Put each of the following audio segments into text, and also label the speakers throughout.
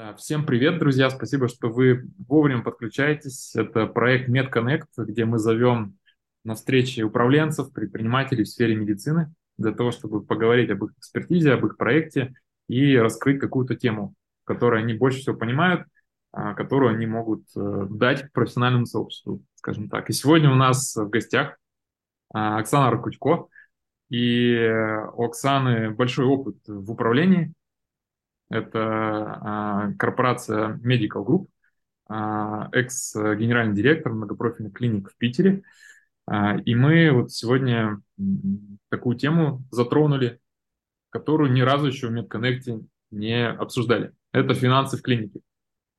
Speaker 1: Да, всем привет, друзья! Спасибо, что вы вовремя подключаетесь. Это проект MedConnect, где мы зовем на встречи управленцев, предпринимателей в сфере медицины для того, чтобы поговорить об их экспертизе, об их проекте и раскрыть какую-то тему, которую они больше всего понимают, а, которую они могут э, дать профессиональному сообществу, скажем так. И сегодня у нас в гостях а, Оксана Ракутько. И у Оксаны большой опыт в управлении, это а, корпорация Medical Group, а, экс-генеральный директор многопрофильных клиник в Питере. А, и мы вот сегодня такую тему затронули, которую ни разу еще в MedConnect не обсуждали. Это финансы в клинике.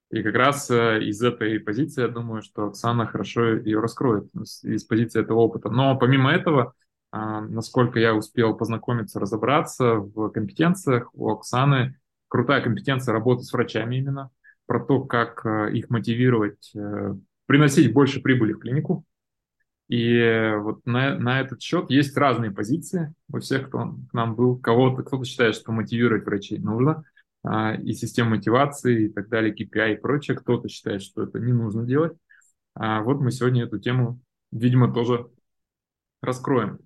Speaker 1: И как раз э, из этой позиции, я думаю, что Оксана хорошо ее раскроет, из позиции этого опыта. Но помимо этого, насколько я успел познакомиться, разобраться в компетенциях, у Оксаны крутая компетенция работы с врачами именно, про то, как э, их мотивировать, э, приносить больше прибыли в клинику. И вот на, на этот счет есть разные позиции у всех, кто к нам был. Кого-то, кто-то считает, что мотивировать врачей нужно, а, и система мотивации и так далее, KPI и прочее. Кто-то считает, что это не нужно делать. А вот мы сегодня эту тему, видимо, тоже раскроем.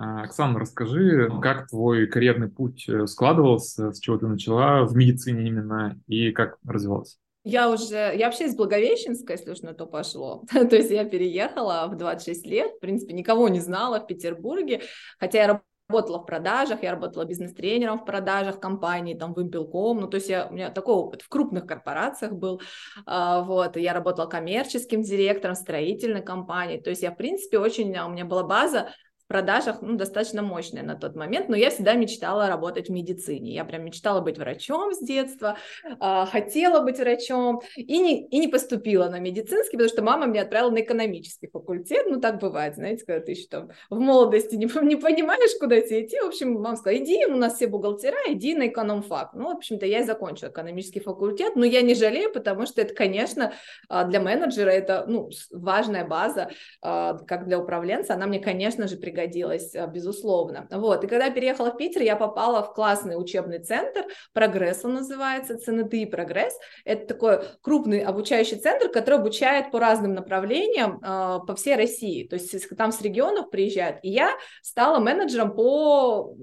Speaker 1: А, Оксана, расскажи, как твой карьерный путь э, складывался, с чего ты начала в медицине именно и как развивался?
Speaker 2: Я уже, я вообще из Благовещенска, если уж на то пошло. то есть я переехала в 26 лет, в принципе, никого не знала в Петербурге, хотя я работала в продажах, я работала бизнес-тренером в продажах компании, там, Вимпелком, ну, то есть я, у меня такой опыт в крупных корпорациях был, а, вот, я работала коммерческим директором строительной компании, то есть я, в принципе, очень, у меня была база продажах ну, достаточно мощная на тот момент, но я всегда мечтала работать в медицине. Я прям мечтала быть врачом с детства, э, хотела быть врачом и не, и не поступила на медицинский, потому что мама меня отправила на экономический факультет. Ну, так бывает, знаете, когда ты еще там в молодости не, не понимаешь, куда тебе идти. В общем, мама сказала, иди, у нас все бухгалтера, иди на экономфак. Ну, в общем-то, я и закончила экономический факультет, но я не жалею, потому что это, конечно, а, для менеджера это ну, важная база, а, как для управленца. Она мне, конечно же, пригодилась пригодилась, э, безусловно. Вот, и когда переехала в Питер, я попала в классный учебный центр, Прогресс он называется, ЦНДИ Прогресс. Это такой крупный обучающий центр, который обучает по разным направлениям э, по всей России. То есть там с регионов приезжают. И я стала менеджером по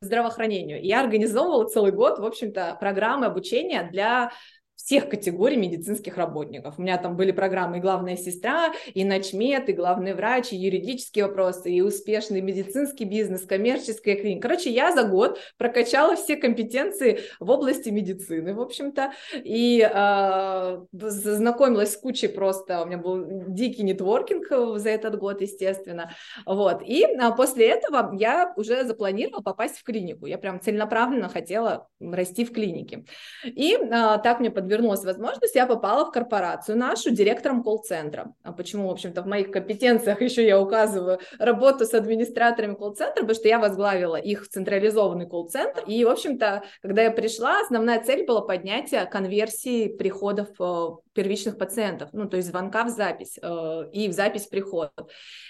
Speaker 2: здравоохранению. Я организовывала целый год, в общем-то, программы обучения для всех категорий медицинских работников. У меня там были программы и главная сестра, и ночмед, и главный врач, и юридические вопросы, и успешный медицинский бизнес, коммерческая клиника. Короче, я за год прокачала все компетенции в области медицины, в общем-то, и э, знакомилась с кучей просто, у меня был дикий нетворкинг за этот год, естественно, вот, и а, после этого я уже запланировала попасть в клинику, я прям целенаправленно хотела расти в клинике, и а, так мне подвернулась возможность, я попала в корпорацию нашу директором колл-центра. А почему, в общем-то, в моих компетенциях еще я указываю работу с администраторами колл-центра, потому что я возглавила их централизованный колл-центр. И, в общем-то, когда я пришла, основная цель была поднятие конверсии приходов э, первичных пациентов, ну, то есть звонка в запись э, и в запись приход.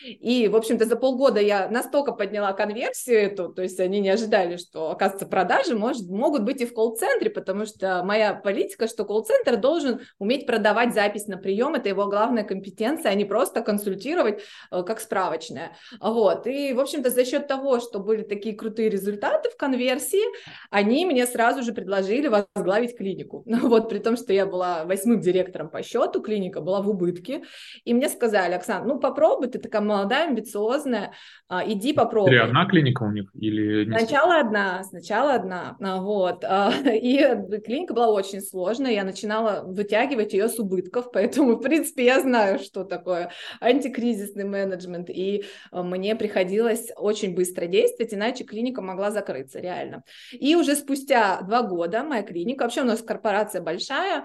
Speaker 2: И, в общем-то, за полгода я настолько подняла конверсию эту, то есть они не ожидали, что, оказывается, продажи может, могут быть и в колл-центре, потому что моя политика, что колл-центр должен уметь продавать запись на прием, это его главная компетенция, а не просто консультировать э, как справочная. Вот, и, в общем-то, за счет того, что были такие крутые результаты в конверсии, они мне сразу же предложили возглавить клинику. Вот, при том, что я была восьмым директором по счету, клиника была в убытке, и мне сказали, Оксана, ну попробуй, ты такая молодая, амбициозная, а, иди попробуй. Или
Speaker 1: одна клиника у них? Или
Speaker 2: Сначала одна, сначала одна, вот, а, и клиника была очень сложная, я начинала вытягивать ее с убытков, поэтому, в принципе, я знаю, что такое антикризисный менеджмент, и мне приходилось очень быстро действовать, иначе клиника могла закрыться, реально. И уже спустя два года моя клиника, вообще у нас корпорация большая,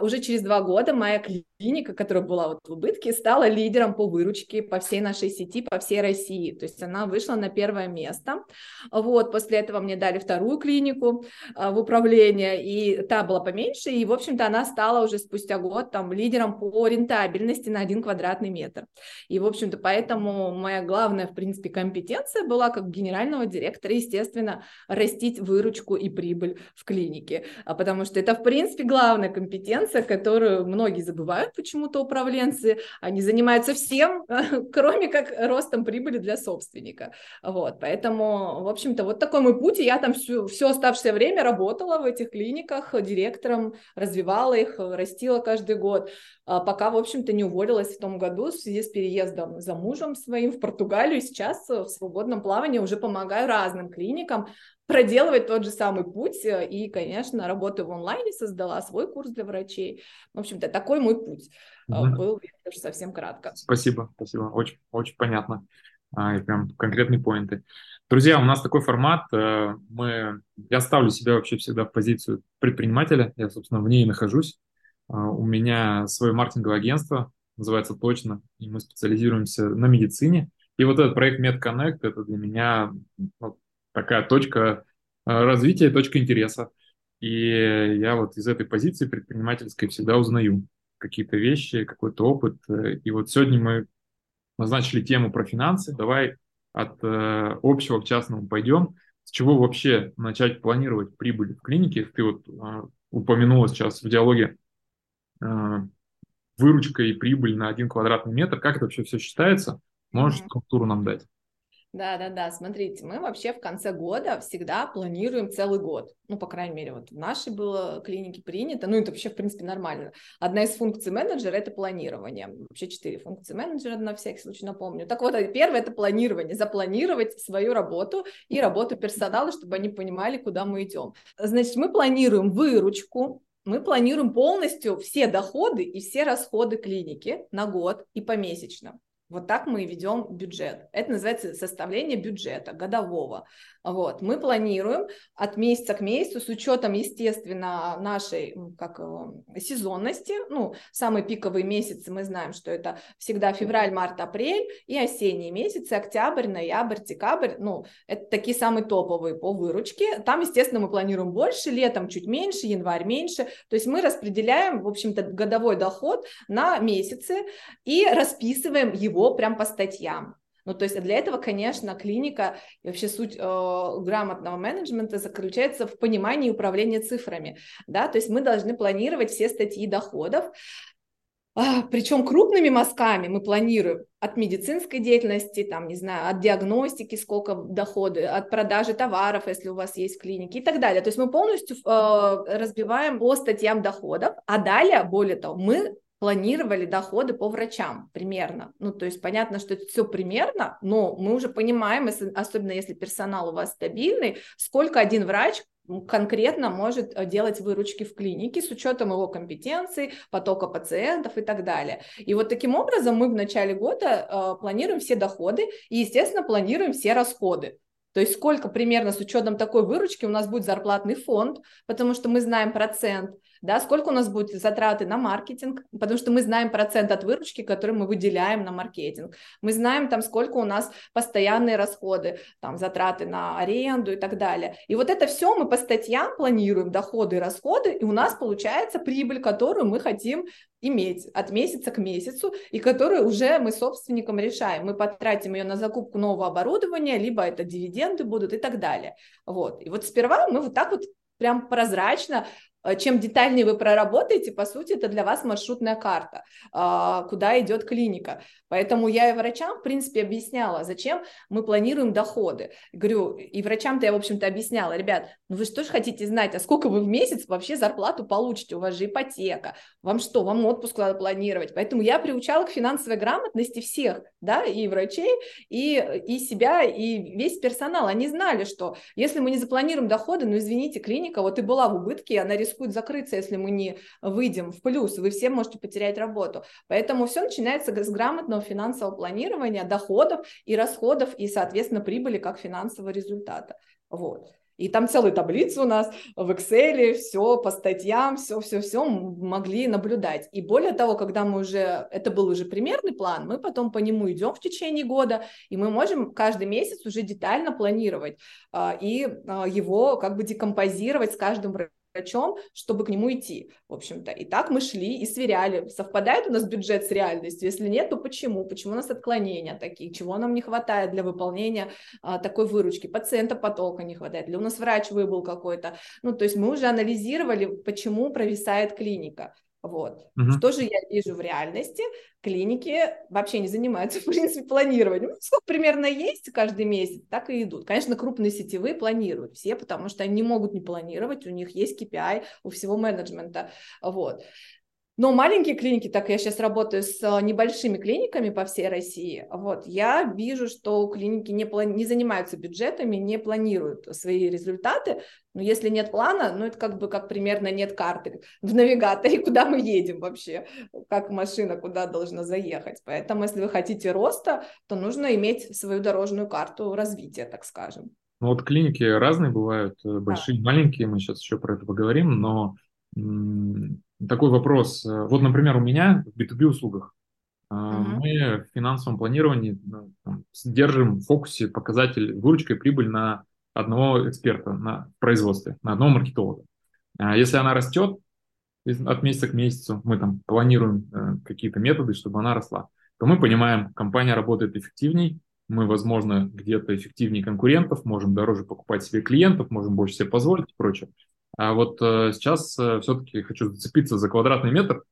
Speaker 2: уже через два года моя клиника, которая была вот в убытке, стала лидером по выручке по всей нашей сети, по всей России. То есть она вышла на первое место. Вот, после этого мне дали вторую клинику а, в управление, и та была поменьше, и и, в общем-то, она стала уже спустя год там лидером по рентабельности на один квадратный метр. И, в общем-то, поэтому моя главная, в принципе, компетенция была как генерального директора, естественно, растить выручку и прибыль в клинике, а потому что это, в принципе, главная компетенция, которую многие забывают почему-то управленцы, они занимаются всем, кроме как ростом прибыли для собственника. Вот, поэтому, в общем-то, вот такой мой путь, и я там всю, все оставшееся время работала в этих клиниках директором, развивала их, растила каждый год, а пока, в общем-то, не уволилась в том году в связи с переездом за мужем своим в Португалию, сейчас в свободном плавании уже помогаю разным клиникам проделывать тот же самый путь, и, конечно, работаю в онлайне, создала свой курс для врачей. В общем-то, такой мой путь mm-hmm. был, даже совсем кратко.
Speaker 1: Спасибо, спасибо, очень, очень понятно, а, и прям конкретные поинты. Друзья, у нас такой формат, э, мы, я ставлю себя вообще всегда в позицию предпринимателя, я, собственно, в ней и нахожусь. А, у меня свое маркетинговое агентство, называется «Точно», и мы специализируемся на медицине. И вот этот проект MedConnect – это для меня вот такая точка э, развития, точка интереса. И я вот из этой позиции предпринимательской всегда узнаю какие-то вещи, какой-то опыт. И вот сегодня мы назначили тему про финансы. Давай от э, общего к частному пойдем. С чего вообще начать планировать прибыль в клинике? Ты вот э, упомянула сейчас в диалоге э, выручка и прибыль на один квадратный метр. Как это вообще все считается? Можешь mm-hmm. структуру нам дать?
Speaker 2: Да, да, да. Смотрите, мы вообще в конце года всегда планируем целый год. Ну, по крайней мере, вот в нашей было клинике принято. Ну, это вообще, в принципе, нормально. Одна из функций менеджера – это планирование. Вообще четыре функции менеджера, на всякий случай напомню. Так вот, первое – это планирование. Запланировать свою работу и работу персонала, чтобы они понимали, куда мы идем. Значит, мы планируем выручку, мы планируем полностью все доходы и все расходы клиники на год и помесячно. Вот так мы ведем бюджет. Это называется составление бюджета годового. Вот. Мы планируем от месяца к месяцу с учетом, естественно, нашей как, сезонности. Ну, самые пиковые месяцы мы знаем, что это всегда февраль, март, апрель и осенние месяцы, октябрь, ноябрь, декабрь. Ну, это такие самые топовые по выручке. Там, естественно, мы планируем больше, летом чуть меньше, январь меньше. То есть мы распределяем, в общем-то, годовой доход на месяцы и расписываем его прям по статьям. Ну, то есть для этого, конечно, клиника и вообще суть э, грамотного менеджмента заключается в понимании управления цифрами, да, то есть мы должны планировать все статьи доходов, а, причем крупными мазками мы планируем от медицинской деятельности, там, не знаю, от диагностики, сколько доходы, от продажи товаров, если у вас есть клиники и так далее. То есть мы полностью э, разбиваем по статьям доходов, а далее, более того, мы планировали доходы по врачам примерно. Ну, то есть понятно, что это все примерно, но мы уже понимаем, если, особенно если персонал у вас стабильный, сколько один врач конкретно может э, делать выручки в клинике с учетом его компетенций, потока пациентов и так далее. И вот таким образом мы в начале года э, планируем все доходы и, естественно, планируем все расходы. То есть сколько примерно с учетом такой выручки у нас будет зарплатный фонд, потому что мы знаем процент, да, сколько у нас будет затраты на маркетинг, потому что мы знаем процент от выручки, который мы выделяем на маркетинг. Мы знаем там, сколько у нас постоянные расходы, там, затраты на аренду и так далее. И вот это все мы по статьям планируем, доходы и расходы, и у нас получается прибыль, которую мы хотим иметь от месяца к месяцу, и которую уже мы собственникам решаем. Мы потратим ее на закупку нового оборудования, либо это дивиденды будут и так далее. Вот. И вот сперва мы вот так вот прям прозрачно чем детальнее вы проработаете, по сути, это для вас маршрутная карта, а, куда идет клиника. Поэтому я и врачам, в принципе, объясняла, зачем мы планируем доходы. Говорю, и врачам-то я, в общем-то, объясняла, ребят, ну вы же хотите знать, а сколько вы в месяц вообще зарплату получите? У вас же ипотека. Вам что, вам отпуск надо планировать? Поэтому я приучала к финансовой грамотности всех, да, и врачей, и, и себя, и весь персонал. Они знали, что если мы не запланируем доходы, ну, извините, клиника вот и была в убытке, она рискует закрыться, если мы не выйдем в плюс, вы все можете потерять работу. Поэтому все начинается с грамотного финансового планирования доходов и расходов, и, соответственно, прибыли как финансового результата. Вот. И там целая таблица у нас в Excel, все по статьям, все-все-все могли наблюдать. И более того, когда мы уже, это был уже примерный план, мы потом по нему идем в течение года, и мы можем каждый месяц уже детально планировать а, и а, его как бы декомпозировать с каждым врачом, чтобы к нему идти, в общем-то. И так мы шли и сверяли, совпадает у нас бюджет с реальностью, если нет, то почему? Почему у нас отклонения такие, чего нам не хватает для выполнения а, такой выручки, пациента потока не хватает, или у нас врач выбыл какой-то, ну, то есть мы уже анализировали, почему провисает клиника. Вот. Угу. Что же я вижу в реальности? Клиники вообще не занимаются, в принципе, планированием. Ну, сколько примерно есть каждый месяц, так и идут. Конечно, крупные сетевые планируют все, потому что они не могут не планировать, у них есть KPI у всего менеджмента. Вот. Но маленькие клиники, так я сейчас работаю с э, небольшими клиниками по всей России, вот, я вижу, что клиники не, плани- не занимаются бюджетами, не планируют свои результаты, но если нет плана, ну это как бы как примерно нет карты в навигаторе, куда мы едем вообще, как машина куда должна заехать. Поэтому если вы хотите роста, то нужно иметь свою дорожную карту развития, так скажем.
Speaker 1: Ну вот клиники разные бывают, э, большие, да. маленькие, мы сейчас еще про это поговорим, но такой вопрос. Вот, например, у меня в B2B услугах uh-huh. мы в финансовом планировании ну, там, держим в фокусе показатель выручка и прибыль на одного эксперта на производстве, на одного маркетолога. Если она растет от месяца к месяцу, мы там планируем э, какие-то методы, чтобы она росла, то мы понимаем, компания работает эффективней, мы, возможно, где-то эффективнее конкурентов, можем дороже покупать себе клиентов, можем больше себе позволить и прочее. А вот э, сейчас э, все-таки хочу зацепиться за квадратный метр.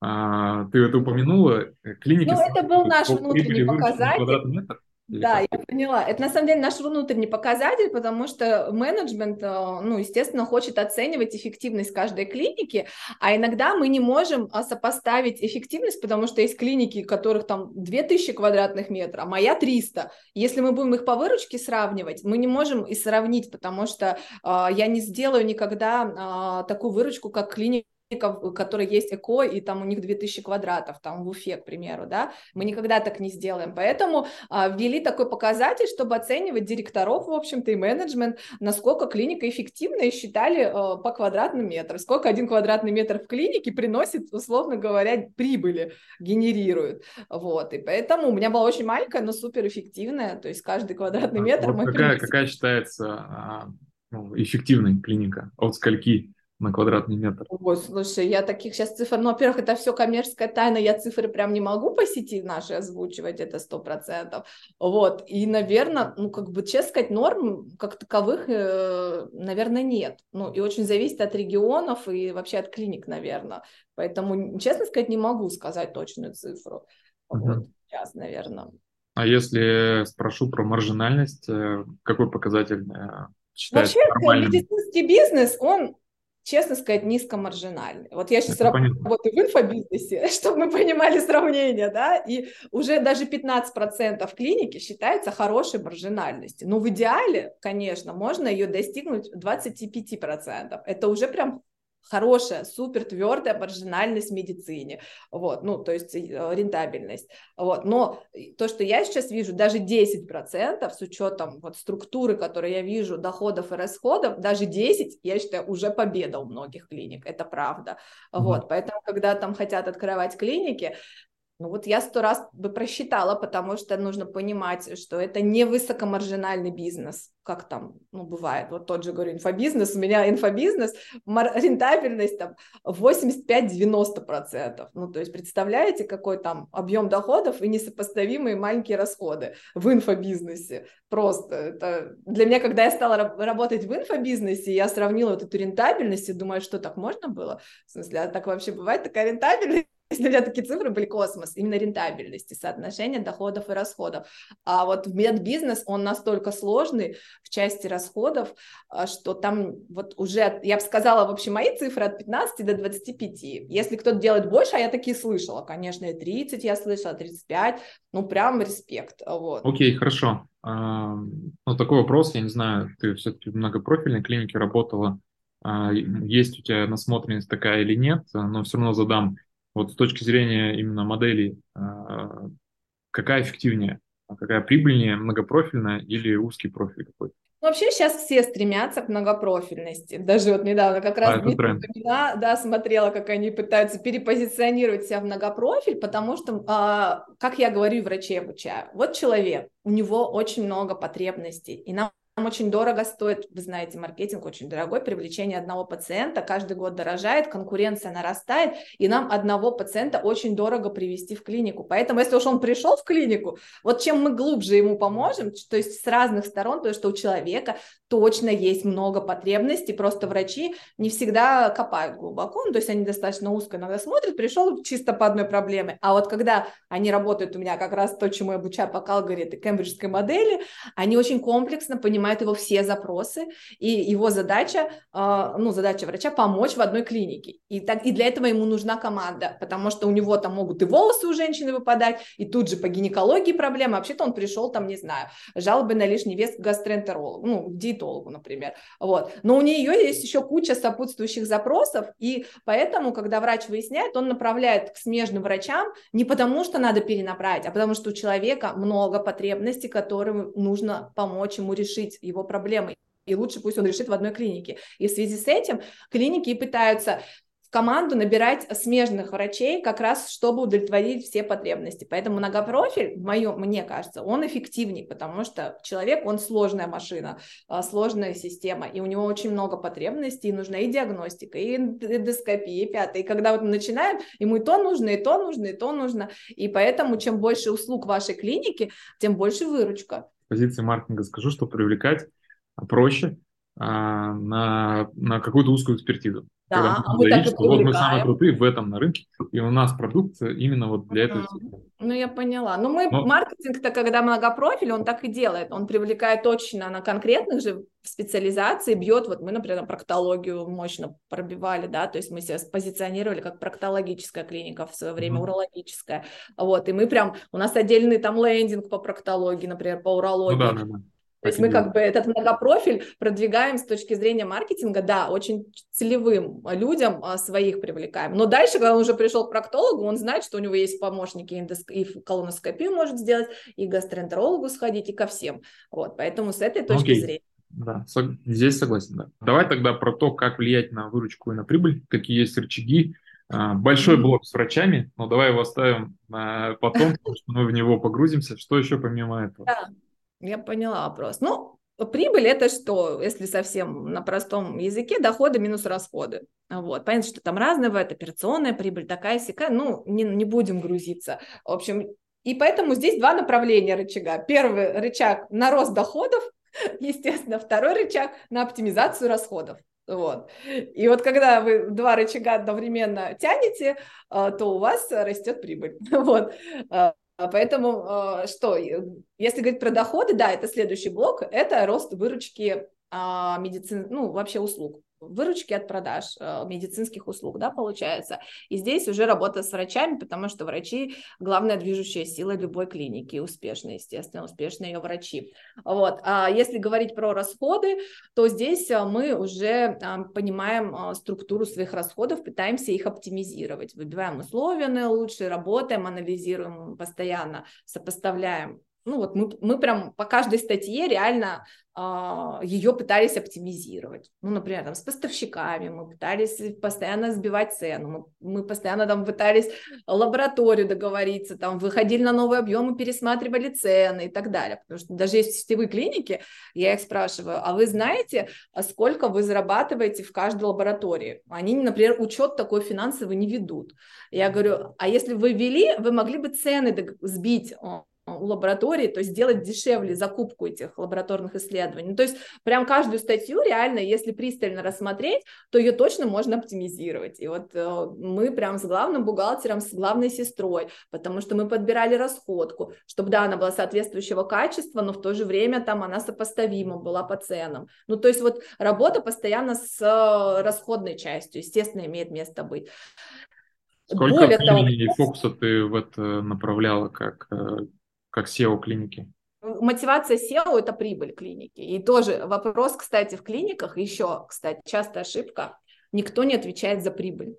Speaker 1: А, ты это упомянула.
Speaker 2: Клиники... Ну, это был наш внутренний показатель. Да, я поняла. Это на самом деле наш внутренний показатель, потому что менеджмент, э, ну, естественно, хочет оценивать эффективность каждой клиники, а иногда мы не можем а, сопоставить эффективность, потому что есть клиники, которых там 2000 квадратных метров, а моя 300. Если мы будем их по выручке сравнивать, мы не можем и сравнить, потому что э, я не сделаю никогда э, такую выручку, как клиника которые есть ЭКО, и там у них 2000 квадратов, там в Уфе, к примеру, да, мы никогда так не сделаем, поэтому а, ввели такой показатель, чтобы оценивать директоров, в общем-то, и менеджмент, насколько клиника эффективна, и считали а, по квадратным метрам, сколько один квадратный метр в клинике приносит, условно говоря, прибыли, генерирует, вот, и поэтому у меня была очень маленькая, но суперэффективная, то есть каждый квадратный а метр...
Speaker 1: Вот какая, какая считается а, ну, эффективной клиника? От скольки? На квадратный метр.
Speaker 2: Ой, слушай, я таких сейчас цифр, ну, во-первых, это все коммерческая тайна, я цифры прям не могу по сети нашей озвучивать, это сто процентов, вот, и, наверное, ну, как бы, честно сказать, норм как таковых, э, наверное, нет, ну, и очень зависит от регионов и вообще от клиник, наверное, поэтому, честно сказать, не могу сказать точную цифру, uh-huh. вот, сейчас, наверное.
Speaker 1: А если спрошу про маржинальность, э, какой показатель э,
Speaker 2: считается Вообще, нормальным? медицинский бизнес, он честно сказать, низкомаржинальный. Вот я сейчас работаю в инфобизнесе, чтобы мы понимали сравнение, да, и уже даже 15% клиники считается хорошей маржинальностью. Но в идеале, конечно, можно ее достигнуть 25%. Это уже прям хорошая, супер твердая маржинальность в медицине, вот, ну, то есть э, рентабельность, вот, но то, что я сейчас вижу, даже 10% с учетом вот структуры, которую я вижу, доходов и расходов, даже 10, я считаю, уже победа у многих клиник, это правда, mm-hmm. вот, поэтому, когда там хотят открывать клиники, ну вот я сто раз бы просчитала, потому что нужно понимать, что это не высокомаржинальный бизнес, как там, ну, бывает. Вот тот же, говорю, инфобизнес, у меня инфобизнес, рентабельность там 85-90%. Ну, то есть представляете, какой там объем доходов и несопоставимые маленькие расходы в инфобизнесе. Просто это для меня, когда я стала работать в инфобизнесе, я сравнила вот эту рентабельность и думаю, что так можно было? В смысле, а так вообще бывает такая рентабельность? Если у меня такие цифры были космос, именно рентабельности, соотношение доходов и расходов. А вот медбизнес, он настолько сложный в части расходов, а, что там вот уже, я бы сказала, в общем, мои цифры от 15 до 25. Если кто-то делает больше, а я такие слышала, конечно, и 30 я слышала, 35, ну прям респект. Вот.
Speaker 1: Окей, хорошо. А, ну, такой вопрос, я не знаю, ты все-таки в многопрофильной клинике работала, а, есть у тебя насмотренность такая или нет, но все равно задам. Вот с точки зрения именно моделей, а, какая эффективнее, какая прибыльнее, многопрофильная или узкий профиль какой-то?
Speaker 2: Вообще сейчас все стремятся к многопрофильности. Даже вот недавно как раз а, да, смотрела, как они пытаются перепозиционировать себя в многопрофиль, потому что, а, как я говорю, врачей обучаю, вот человек, у него очень много потребностей, и нам очень дорого стоит, вы знаете, маркетинг очень дорогой, привлечение одного пациента каждый год дорожает, конкуренция нарастает, и нам одного пациента очень дорого привести в клинику. Поэтому, если уж он пришел в клинику, вот чем мы глубже ему поможем, то есть с разных сторон, то есть что у человека точно есть много потребностей, просто врачи не всегда копают глубоко, ну, то есть они достаточно узко иногда смотрят, пришел чисто по одной проблеме, а вот когда они работают у меня как раз то, чему я обучаю по Калгари, это кембриджской модели, они очень комплексно понимают его все запросы, и его задача, а, ну, задача врача помочь в одной клинике, и, так, и для этого ему нужна команда, потому что у него там могут и волосы у женщины выпадать, и тут же по гинекологии проблемы, вообще-то он пришел там, не знаю, жалобы на лишний вес к гастроэнтерологу, ну, к диетологу, например, вот, но у нее есть еще куча сопутствующих запросов, и поэтому, когда врач выясняет, он направляет к смежным врачам не потому, что надо перенаправить, а потому что у человека много потребностей, которым нужно помочь ему решить его проблемы и лучше пусть он решит в одной клинике. И в связи с этим клиники пытаются команду набирать смежных врачей, как раз чтобы удовлетворить все потребности. Поэтому многопрофиль, моем, мне кажется, он эффективнее, потому что человек, он сложная машина, а, сложная система, и у него очень много потребностей, и нужна и диагностика, и эндоскопия, и пятое. И когда вот мы начинаем, ему и то нужно, и то нужно, и то нужно. И поэтому чем больше услуг вашей клиники, тем больше выручка.
Speaker 1: Позиции маркетинга скажу, что привлекать проще а, на, на какую-то узкую экспертизу.
Speaker 2: Да, а мы так и
Speaker 1: вот мы самые крутые в этом на рынке, и у нас продукт именно вот для этого.
Speaker 2: Ну, я поняла. Ну, мы Но... маркетинг-то, когда многопрофиль, он так и делает. Он привлекает точно на конкретных же специализаций, бьет. Вот мы, например, проктологию мощно пробивали, да, то есть мы себя позиционировали как проктологическая клиника в свое время, mm-hmm. урологическая. Вот, и мы прям, у нас отдельный там лендинг по проктологии, например, по урологии. Ну, да, да, да. То есть мы как бы этот многопрофиль продвигаем с точки зрения маркетинга, да, очень целевым людям а, своих привлекаем. Но дальше, когда он уже пришел к проктологу, он знает, что у него есть помощники, и колоноскопию может сделать, и гастроэнтерологу сходить, и ко всем. Вот, поэтому с этой точки okay. зрения.
Speaker 1: Да, здесь согласен, да. Давай тогда про то, как влиять на выручку и на прибыль, какие есть рычаги. А, большой блок с врачами, но давай его оставим потом, потому что мы в него погрузимся. Что еще помимо этого?
Speaker 2: Да. Я поняла вопрос. Ну, прибыль это что, если совсем на простом языке, доходы минус расходы. Вот. Понятно, что там разные бывает, операционная прибыль, такая сякая, ну, не, не будем грузиться. В общем, и поэтому здесь два направления рычага. Первый рычаг на рост доходов, естественно, второй рычаг на оптимизацию расходов. Вот. И вот когда вы два рычага одновременно тянете, э, то у вас растет прибыль. Вот. Э, а поэтому а, что, если говорить про доходы, да, это следующий блок, это рост выручки а, медицин, ну, вообще услуг выручки от продаж э, медицинских услуг, да, получается. И здесь уже работа с врачами, потому что врачи – главная движущая сила любой клиники, успешные, естественно, успешные ее врачи. Вот. А если говорить про расходы, то здесь э, мы уже э, понимаем структуру своих расходов, пытаемся их оптимизировать, выбиваем условия наилучшие, работаем, анализируем постоянно, сопоставляем ну вот мы, мы прям по каждой статье реально а, ее пытались оптимизировать. Ну, например, там с поставщиками мы пытались постоянно сбивать цену, мы, мы постоянно там пытались лабораторию договориться, там выходили на новые объемы, пересматривали цены и так далее. Потому что даже есть сетевые клиники, я их спрашиваю, а вы знаете, а сколько вы зарабатываете в каждой лаборатории? Они, например, учет такой финансовый не ведут. Я говорю, а если вы вели, вы могли бы цены сбить у лаборатории, то есть сделать дешевле закупку этих лабораторных исследований. Ну, то есть прям каждую статью реально, если пристально рассмотреть, то ее точно можно оптимизировать. И вот э, мы прям с главным бухгалтером, с главной сестрой, потому что мы подбирали расходку, чтобы, да, она была соответствующего качества, но в то же время там она сопоставима была по ценам. Ну, то есть вот работа постоянно с э, расходной частью, естественно, имеет место быть.
Speaker 1: Сколько Более времени того, и фокуса ты в это направляла как э, как SEO клиники?
Speaker 2: Мотивация SEO – это прибыль клиники. И тоже вопрос, кстати, в клиниках еще, кстати, частая ошибка, никто не отвечает за прибыль.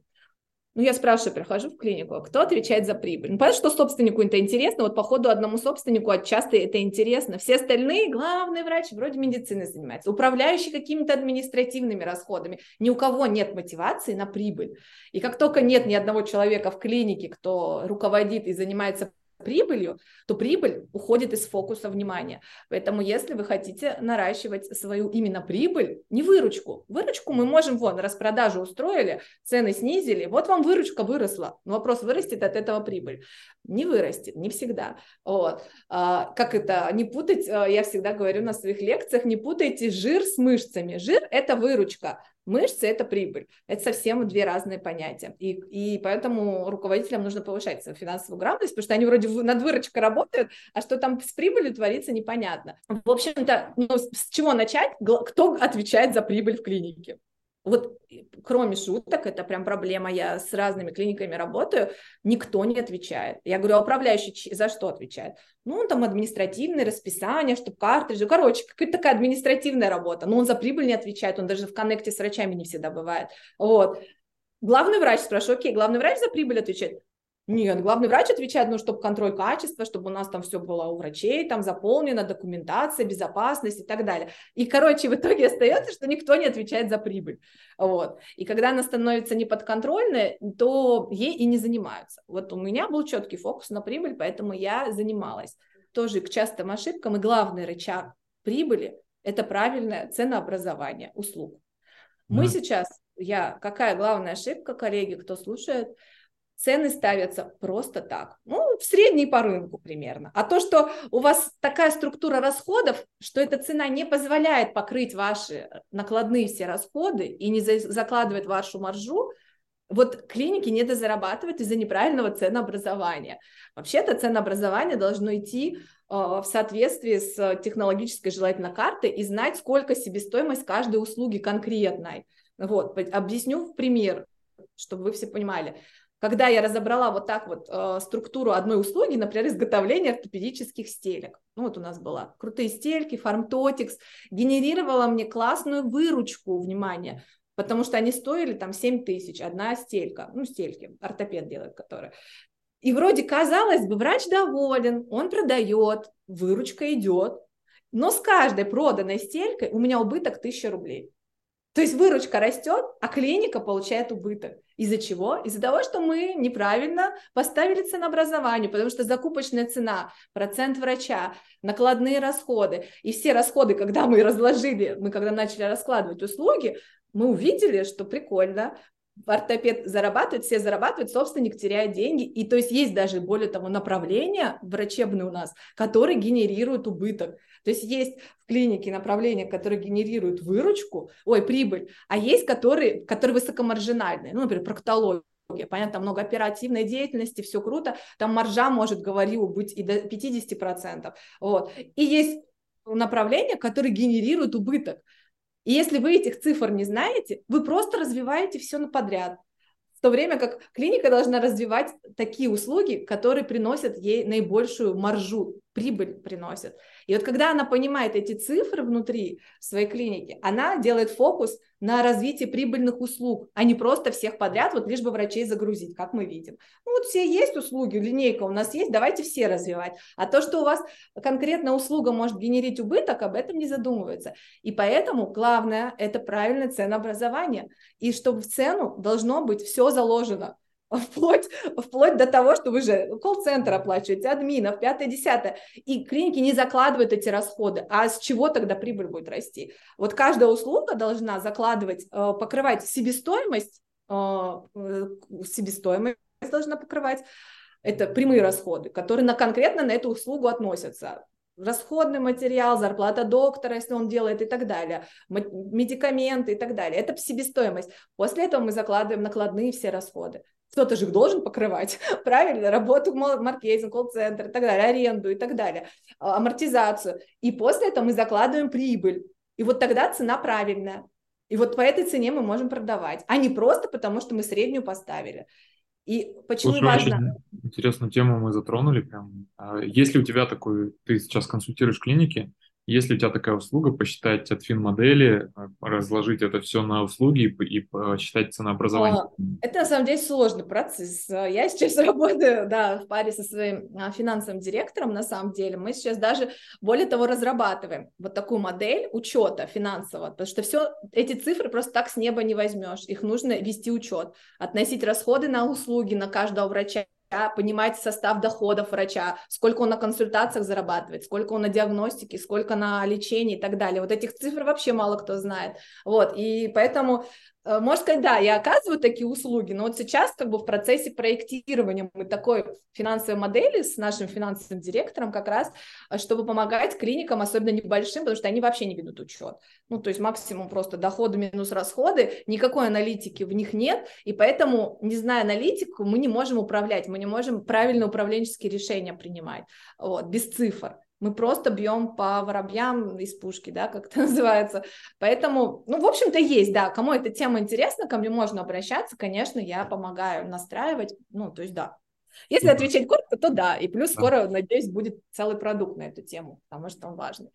Speaker 2: Ну, я спрашиваю, прихожу в клинику, кто отвечает за прибыль? Ну, понятно, что собственнику это интересно, вот по ходу одному собственнику часто это интересно. Все остальные, главный врач, вроде медицины занимается, управляющий какими-то административными расходами. Ни у кого нет мотивации на прибыль. И как только нет ни одного человека в клинике, кто руководит и занимается прибылью, то прибыль уходит из фокуса внимания. Поэтому если вы хотите наращивать свою именно прибыль, не выручку. Выручку мы можем, вон, распродажу устроили, цены снизили, вот вам выручка выросла. Но вопрос, вырастет от этого прибыль? Не вырастет, не всегда. Вот. А, как это, не путать, а, я всегда говорю на своих лекциях, не путайте жир с мышцами. Жир – это выручка, Мышцы – это прибыль. Это совсем две разные понятия. И, и поэтому руководителям нужно повышать свою финансовую грамотность, потому что они вроде над выручкой работают, а что там с прибылью творится, непонятно. В общем-то, ну, с чего начать? Кто отвечает за прибыль в клинике? Вот кроме шуток, это прям проблема, я с разными клиниками работаю, никто не отвечает. Я говорю, а управляющий за что отвечает? Ну, он там административное расписание, чтобы картриджи, короче, какая-то такая административная работа, но он за прибыль не отвечает, он даже в коннекте с врачами не всегда бывает. Вот. Главный врач, спрашиваю, окей, главный врач за прибыль отвечает? Нет, главный врач отвечает, ну, чтобы контроль качества, чтобы у нас там все было у врачей, там заполнено, документация, безопасность и так далее. И, короче, в итоге остается, что никто не отвечает за прибыль. Вот. И когда она становится неподконтрольной, то ей и не занимаются. Вот у меня был четкий фокус на прибыль, поэтому я занималась тоже к частым ошибкам. И главный рычаг прибыли – это правильное ценообразование услуг. Мы mm. сейчас, я, какая главная ошибка, коллеги, кто слушает – цены ставятся просто так, ну, в средней по рынку примерно. А то, что у вас такая структура расходов, что эта цена не позволяет покрыть ваши накладные все расходы и не закладывает вашу маржу, вот клиники недозарабатывают из-за неправильного ценообразования. Вообще-то ценообразование должно идти э, в соответствии с технологической желательно картой и знать, сколько себестоимость каждой услуги конкретной. Вот, объясню в пример, чтобы вы все понимали когда я разобрала вот так вот э, структуру одной услуги, например, изготовление ортопедических стелек. Ну вот у нас была крутые стельки, фармтотикс, генерировала мне классную выручку, внимание, потому что они стоили там 7 тысяч, одна стелька, ну стельки, ортопед делает, которые. И вроде казалось бы, врач доволен, он продает, выручка идет, но с каждой проданной стелькой у меня убыток 1000 рублей. То есть выручка растет, а клиника получает убыток. Из-за чего? Из-за того, что мы неправильно поставили ценообразование, потому что закупочная цена, процент врача, накладные расходы и все расходы, когда мы разложили, мы когда начали раскладывать услуги, мы увидели, что прикольно, ортопед зарабатывает, все зарабатывают, собственник теряет деньги. И то есть есть даже, более того, направления врачебные у нас, которые генерируют убыток. То есть есть в клинике направления, которые генерируют выручку, ой, прибыль, а есть которые, которые высокомаржинальные, ну, например, проктология. Понятно, там много оперативной деятельности, все круто, там маржа может, говорю, быть и до 50%. Вот. И есть направления, которые генерируют убыток. И если вы этих цифр не знаете, вы просто развиваете все на подряд. В то время как клиника должна развивать такие услуги, которые приносят ей наибольшую маржу, прибыль приносят. И вот когда она понимает эти цифры внутри своей клиники, она делает фокус на развитие прибыльных услуг, а не просто всех подряд, вот лишь бы врачей загрузить, как мы видим. Ну вот все есть услуги, линейка у нас есть, давайте все развивать. А то, что у вас конкретно услуга может генерить убыток, об этом не задумывается. И поэтому главное – это правильное ценообразование. И чтобы в цену должно быть все заложено вплоть, вплоть до того, что вы же колл-центр оплачиваете, админов, пятое, десятое, и клиники не закладывают эти расходы, а с чего тогда прибыль будет расти? Вот каждая услуга должна закладывать, э, покрывать себестоимость, э, э, себестоимость должна покрывать, это прямые расходы, которые на, конкретно на эту услугу относятся расходный материал, зарплата доктора, если он делает и так далее, медикаменты и так далее. Это себестоимость. После этого мы закладываем накладные все расходы кто-то же их должен покрывать, правильно, работу маркетинг, колл-центр и так далее, аренду и так далее, а, амортизацию. И после этого мы закладываем прибыль. И вот тогда цена правильная. И вот по этой цене мы можем продавать, а не просто потому, что мы среднюю поставили. И почему Слушай, важно...
Speaker 1: Очень интересную тему мы затронули прям. А если у тебя такой, ты сейчас консультируешь клиники, если у тебя такая услуга, посчитать от фин-модели, э, разложить это все на услуги и, и посчитать ценообразование. А,
Speaker 2: это на самом деле сложный процесс. Я сейчас работаю да, в паре со своим а, финансовым директором, на самом деле. Мы сейчас даже, более того, разрабатываем вот такую модель учета финансового, потому что все эти цифры просто так с неба не возьмешь. Их нужно вести учет, относить расходы на услуги на каждого врача понимать состав доходов врача, сколько он на консультациях зарабатывает, сколько он на диагностике, сколько на лечении и так далее. Вот этих цифр вообще мало кто знает. Вот, и поэтому можно сказать, да, я оказываю такие услуги, но вот сейчас как бы в процессе проектирования мы такой финансовой модели с нашим финансовым директором как раз, э, чтобы помогать клиникам, особенно небольшим, потому что они вообще не ведут учет. Ну, то есть максимум просто доходы минус расходы, никакой аналитики в них нет, и поэтому, не зная аналитику, мы не можем управлять, мы не можем правильно управленческие решения принимать, вот, без цифр мы просто бьем по воробьям из пушки, да, как это называется. Поэтому, ну, в общем-то, есть, да, кому эта тема интересна, ко мне можно обращаться, конечно, я помогаю настраивать, ну, то есть, да. Если отвечать коротко, то да, и плюс скоро, надеюсь, будет целый продукт на эту тему, потому что он важный.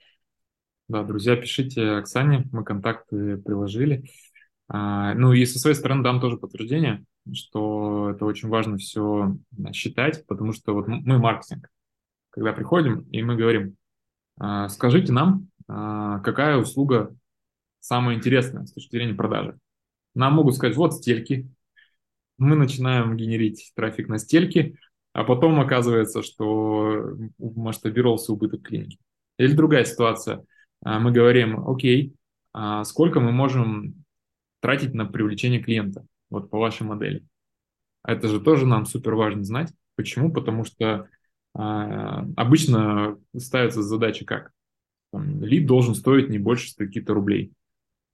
Speaker 1: Да, друзья, пишите Оксане, мы контакты приложили. А, ну и со своей стороны дам тоже подтверждение, что это очень важно все считать, потому что вот мы маркетинг, когда приходим, и мы говорим, «А, скажите нам, а, какая услуга самая интересная с точки зрения продажи. Нам могут сказать, вот стельки. Мы начинаем генерить трафик на стельки, а потом оказывается, что масштабировался убыток клиники. Или другая ситуация. А, мы говорим, окей, сколько мы можем тратить на привлечение клиента, вот по вашей модели. Это же тоже нам супер важно знать. Почему? Потому что обычно ставится задача как? Там, лид должен стоить не больше каких-то рублей.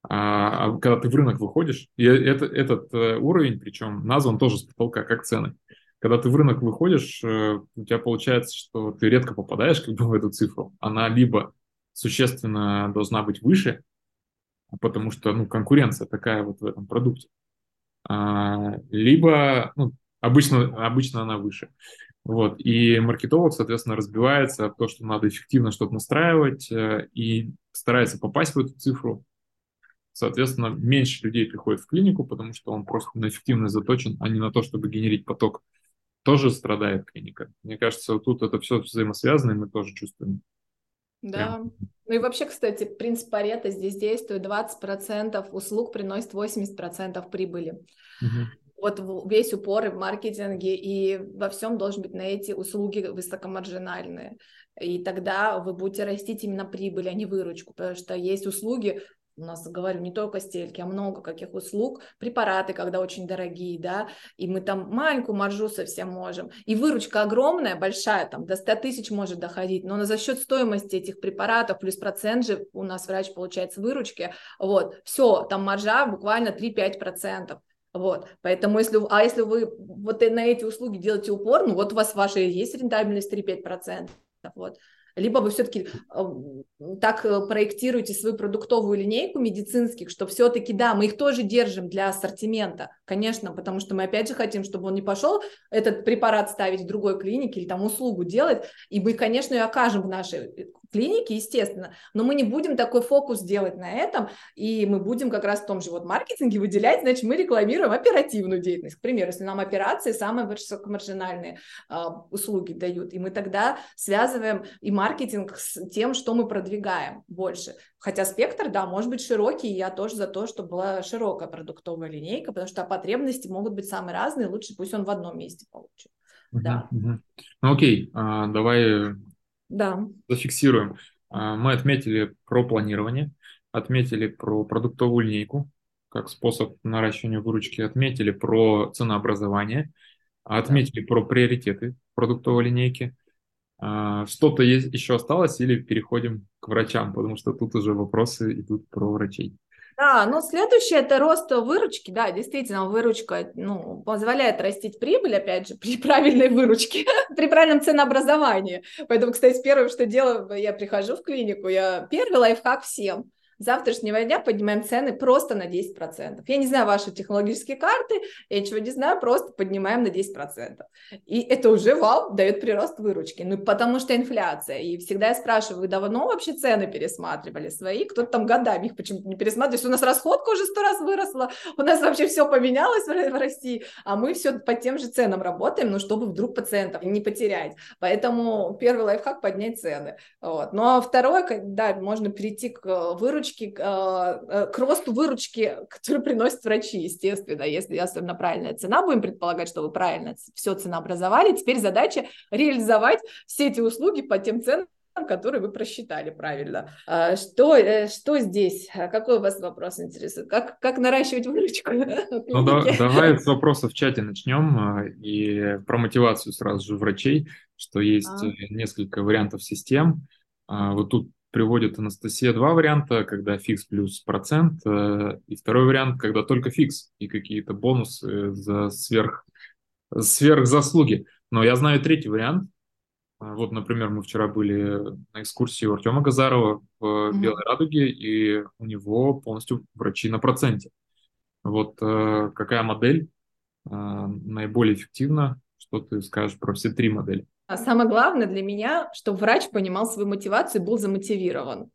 Speaker 1: А, а когда ты в рынок выходишь, и это, этот э, уровень, причем назван тоже с потолка, как цены. Когда ты в рынок выходишь, э, у тебя получается, что ты редко попадаешь как бы в эту цифру. Она либо существенно должна быть выше, потому что ну, конкуренция такая вот в этом продукте, а, либо ну, обычно, обычно она выше. Вот. И маркетолог, соответственно, разбивается в то, что надо эффективно что-то настраивать э, и старается попасть в эту цифру. Соответственно, меньше людей приходит в клинику, потому что он просто на эффективность заточен, а не на то, чтобы генерить поток. Тоже страдает клиника. Мне кажется, вот тут это все взаимосвязано, и мы тоже чувствуем.
Speaker 2: Да. Прям. Ну и вообще, кстати, принцип Парета здесь действует. 20% услуг приносит 80% прибыли. Угу вот весь упор и в маркетинге, и во всем должен быть на эти услуги высокомаржинальные. И тогда вы будете растить именно прибыль, а не выручку, потому что есть услуги, у нас, говорю, не только стельки, а много каких услуг, препараты, когда очень дорогие, да, и мы там маленькую маржу совсем можем, и выручка огромная, большая, там до 100 тысяч может доходить, но за счет стоимости этих препаратов плюс процент же у нас врач получает с выручки, вот, все, там маржа буквально 3-5 процентов, вот, поэтому если, а если вы вот на эти услуги делаете упор, ну вот у вас ваша есть рентабельность 3-5%, вот, либо вы все-таки так э, проектируете свою продуктовую линейку медицинских, что все-таки, да, мы их тоже держим для ассортимента, конечно, потому что мы опять же хотим, чтобы он не пошел этот препарат ставить в другой клинике или там услугу делать, и мы, конечно, ее окажем в нашей клинике, естественно, но мы не будем такой фокус делать на этом, и мы будем как раз в том же вот маркетинге выделять, значит, мы рекламируем оперативную деятельность. К примеру, если нам операции самые высокомаржинальные э, услуги дают, и мы тогда связываем и маркетинг с тем, что мы продвигаем больше. Хотя спектр, да, может быть широкий, я тоже за то, чтобы была широкая продуктовая линейка, потому что потребности могут быть самые разные, лучше пусть он в одном месте получит.
Speaker 1: Да. Ну окей, а, давай да. зафиксируем. А, мы отметили про планирование, отметили про продуктовую линейку как способ наращивания выручки, отметили про ценообразование, отметили да. про приоритеты продуктовой линейки, а, что-то есть, еще осталось или переходим к врачам, потому что тут уже вопросы идут про врачей.
Speaker 2: Да, ну следующее это рост выручки, да, действительно, выручка ну, позволяет растить прибыль, опять же, при правильной выручке, при правильном ценообразовании. Поэтому, кстати, первое, что делаю, я прихожу в клинику, я первый лайфхак всем – завтрашнего дня поднимаем цены просто на 10%. Я не знаю ваши технологические карты, я ничего не знаю, просто поднимаем на 10%. И это уже, вау, дает прирост выручки. Ну, потому что инфляция. И всегда я спрашиваю, вы давно вообще цены пересматривали свои? Кто-то там годами их почему-то не пересматривает. У нас расходка уже сто раз выросла, у нас вообще все поменялось в России, а мы все по тем же ценам работаем, ну, чтобы вдруг пациентов не потерять. Поэтому первый лайфхак – поднять цены. Вот. Ну, а второе, да, можно перейти к выручке выручки, к росту выручки, который приносят врачи, естественно, если особенно правильная цена, будем предполагать, что вы правильно все ценообразовали, теперь задача реализовать все эти услуги по тем ценам, который вы просчитали правильно. А, что, э, что здесь? Какой у вас вопрос интересует? Как, как наращивать выручку?
Speaker 1: Ну, да, давай с вопросов в чате начнем а, и про мотивацию сразу же врачей, что есть а. Э, несколько вариантов систем. А, вот тут приводит Анастасия два варианта, когда фикс плюс процент, э, и второй вариант, когда только фикс и какие-то бонусы за сверх, сверх заслуги. Но я знаю третий вариант, а, вот, например, мы вчера были на экскурсии у Артема Газарова в mm-hmm. Белой Радуге, и у него полностью врачи на проценте. Вот э, какая модель э, наиболее эффективна? Что ты скажешь про все три модели?
Speaker 2: А самое главное для меня, чтобы врач понимал свою мотивацию и был замотивирован.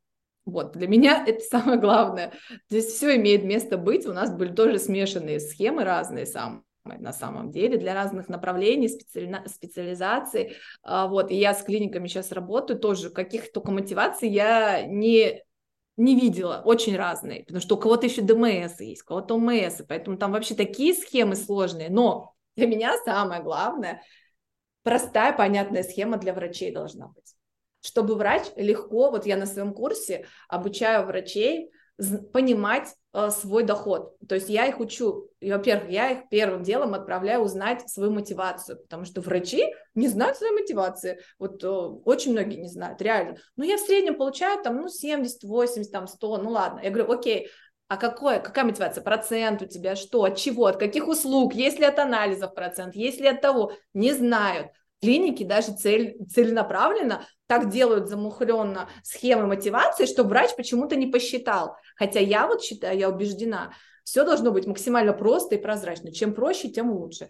Speaker 2: Вот, для меня это самое главное. Здесь все имеет место быть. У нас были тоже смешанные схемы разные сам на самом деле для разных направлений, специали... специализаций. А, вот, и я с клиниками сейчас работаю, тоже каких только мотиваций я не не видела, очень разные, потому что у кого-то еще ДМС есть, у кого-то ОМС, поэтому там вообще такие схемы сложные, но для меня самое главное, простая, понятная схема для врачей должна быть. Чтобы врач легко, вот я на своем курсе обучаю врачей понимать э, свой доход. То есть я их учу, и, во-первых, я их первым делом отправляю узнать свою мотивацию, потому что врачи не знают своей мотивации. Вот э, очень многие не знают, реально. Ну, я в среднем получаю там, ну, 70, 80, там, 100, ну, ладно. Я говорю, окей, а какое, какая мотивация? Процент у тебя что? От чего? От каких услуг? Есть ли от анализов процент? Есть ли от того? Не знают клиники даже цель, целенаправленно так делают замухленно схемы мотивации, что врач почему-то не посчитал. Хотя я вот считаю, я убеждена, все должно быть максимально просто и прозрачно. Чем проще, тем лучше.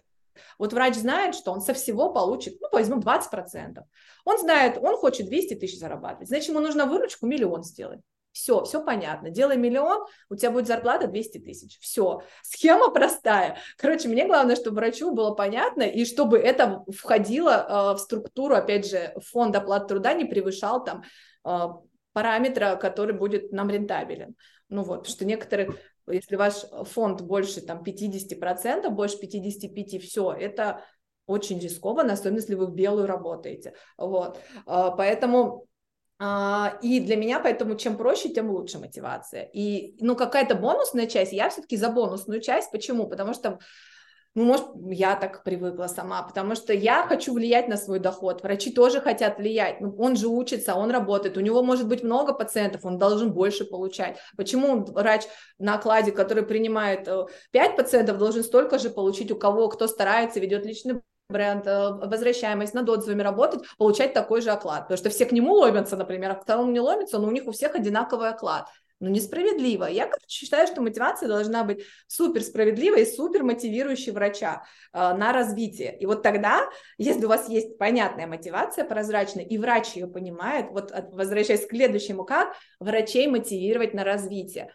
Speaker 2: Вот врач знает, что он со всего получит, ну, возьмем 20%. Он знает, он хочет 200 тысяч зарабатывать, значит, ему нужно выручку миллион сделать. Все, все понятно. Делай миллион, у тебя будет зарплата 200 тысяч. Все. Схема простая. Короче, мне главное, чтобы врачу было понятно, и чтобы это входило э, в структуру, опять же, фонд оплаты труда не превышал там э, параметра, который будет нам рентабелен. Ну вот, что некоторые, если ваш фонд больше там 50%, больше 55%, все, это очень рискованно, особенно если вы в белую работаете. Вот. Э, поэтому и для меня, поэтому чем проще, тем лучше мотивация. И, ну, какая-то бонусная часть, я все-таки за бонусную часть. Почему? Потому что ну, может, я так привыкла сама, потому что я хочу влиять на свой доход. Врачи тоже хотят влиять. Ну, он же учится, он работает. У него может быть много пациентов, он должен больше получать. Почему врач на окладе, который принимает 5 э, пациентов, должен столько же получить у кого, кто старается, ведет личный бренд, э, возвращаемость, над отзывами работать, получать такой же оклад. Потому что все к нему ломятся, например, а к второму не ломятся, но у них у всех одинаковый оклад. Ну, несправедливо. Я короче, считаю, что мотивация должна быть супер справедливой и супер мотивирующей врача э, на развитие. И вот тогда, если у вас есть понятная мотивация, прозрачная, и врач ее понимает, вот возвращаясь к следующему, как врачей мотивировать на развитие.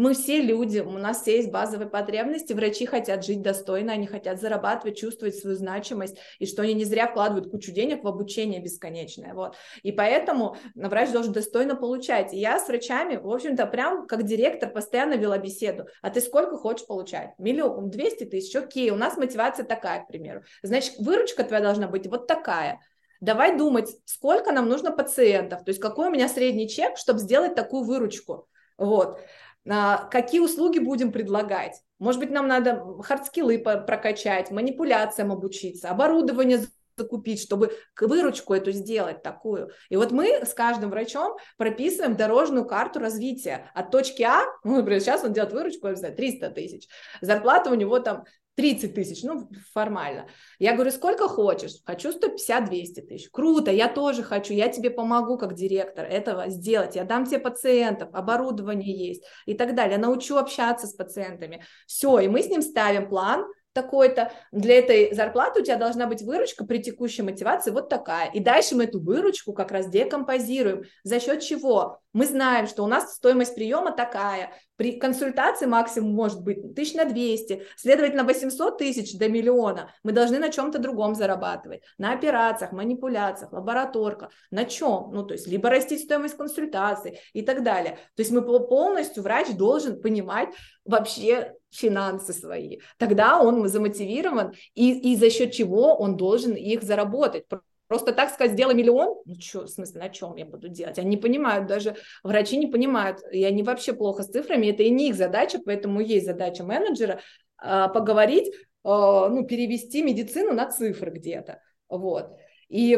Speaker 2: Мы все люди, у нас все есть базовые потребности, врачи хотят жить достойно, они хотят зарабатывать, чувствовать свою значимость, и что они не зря вкладывают кучу денег в обучение бесконечное, вот. И поэтому врач должен достойно получать. И я с врачами, в общем-то, прям как директор постоянно вела беседу. А ты сколько хочешь получать? Миллион, 200 тысяч, окей, у нас мотивация такая, к примеру. Значит, выручка твоя должна быть вот такая. Давай думать, сколько нам нужно пациентов, то есть какой у меня средний чек, чтобы сделать такую выручку. Вот. А, какие услуги будем предлагать. Может быть, нам надо hard skill ы прокачать, манипуляциям обучиться, оборудование закупить, чтобы выручку эту сделать такую. И вот мы с каждым врачом прописываем дорожную карту развития от точки А, ну, например, сейчас он делает выручку, я знаю, 300 тысяч, зарплата у него там 30 тысяч, ну, формально. Я говорю, сколько хочешь? Хочу 150-200 тысяч. Круто, я тоже хочу, я тебе помогу как директор этого сделать. Я дам тебе пациентов, оборудование есть и так далее. Научу общаться с пациентами. Все, и мы с ним ставим план, такой-то, для этой зарплаты у тебя должна быть выручка при текущей мотивации вот такая. И дальше мы эту выручку как раз декомпозируем. За счет чего? Мы знаем, что у нас стоимость приема такая, при консультации максимум может быть тысяч на 200, следовательно, 800 тысяч до миллиона мы должны на чем-то другом зарабатывать, на операциях, манипуляциях, лабораторках, на чем? Ну, то есть, либо растить стоимость консультации и так далее. То есть, мы полностью, врач должен понимать вообще финансы свои. Тогда он замотивирован, и, и за счет чего он должен их заработать. Просто так сказать, сделай миллион, ну что, в смысле, на чем я буду делать? Они понимают, даже врачи не понимают, и они вообще плохо с цифрами, это и не их задача, поэтому есть задача менеджера а, поговорить, а, ну, перевести медицину на цифры где-то, вот. И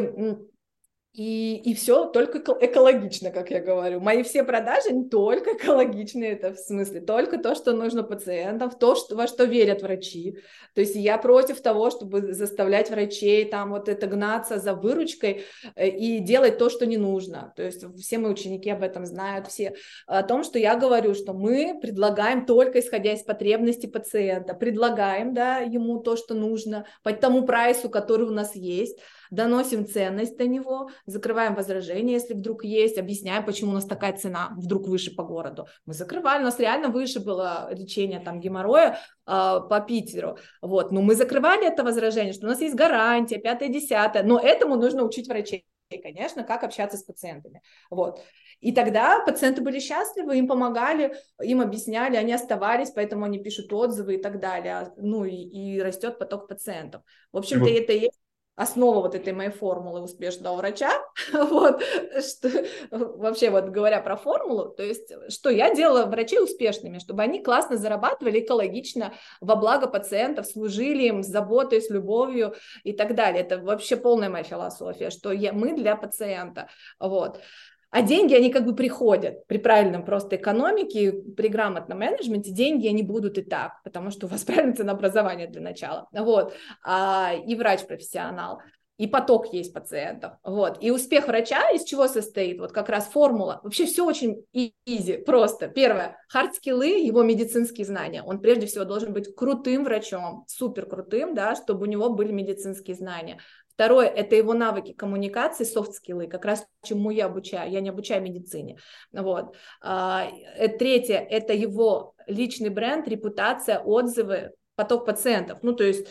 Speaker 2: и, и все только экологично, как я говорю. Мои все продажи не только экологичные, это в смысле, только то, что нужно пациентам, то, что, во что верят врачи. То есть я против того, чтобы заставлять врачей там вот это гнаться за выручкой э, и делать то, что не нужно. То есть все мои ученики об этом знают, все. О том, что я говорю, что мы предлагаем только исходя из потребностей пациента, предлагаем да, ему то, что нужно, по тому прайсу, который у нас есть, доносим ценность до него, закрываем возражения, если вдруг есть, объясняем, почему у нас такая цена вдруг выше по городу. Мы закрывали, у нас реально выше было лечение там геморроя э, по Питеру, вот, но мы закрывали это возражение, что у нас есть гарантия, пятое, десятое, но этому нужно учить врачей конечно, как общаться с пациентами. Вот. И тогда пациенты были счастливы, им помогали, им объясняли, они оставались, поэтому они пишут отзывы и так далее. Ну и, и растет поток пациентов. В общем-то, вот. это и есть основа вот этой моей формулы успешного врача, вот, что, вообще вот говоря про формулу, то есть, что я делала врачей успешными, чтобы они классно зарабатывали экологично, во благо пациентов, служили им с заботой, с любовью и так далее. Это вообще полная моя философия, что я, мы для пациента, вот. А деньги, они как бы приходят при правильном просто экономике, при грамотном менеджменте, деньги, они будут и так, потому что у вас правильное ценообразование для начала, вот, а, и врач-профессионал и поток есть пациентов. Вот. И успех врача из чего состоит? Вот как раз формула. Вообще все очень изи, просто. Первое, хард-скиллы, его медицинские знания. Он прежде всего должен быть крутым врачом, супер крутым, да, чтобы у него были медицинские знания. Второе – это его навыки коммуникации, софт-скиллы, как раз чему я обучаю, я не обучаю медицине. Вот. А, э, третье – это его личный бренд, репутация, отзывы, поток пациентов. Ну, то есть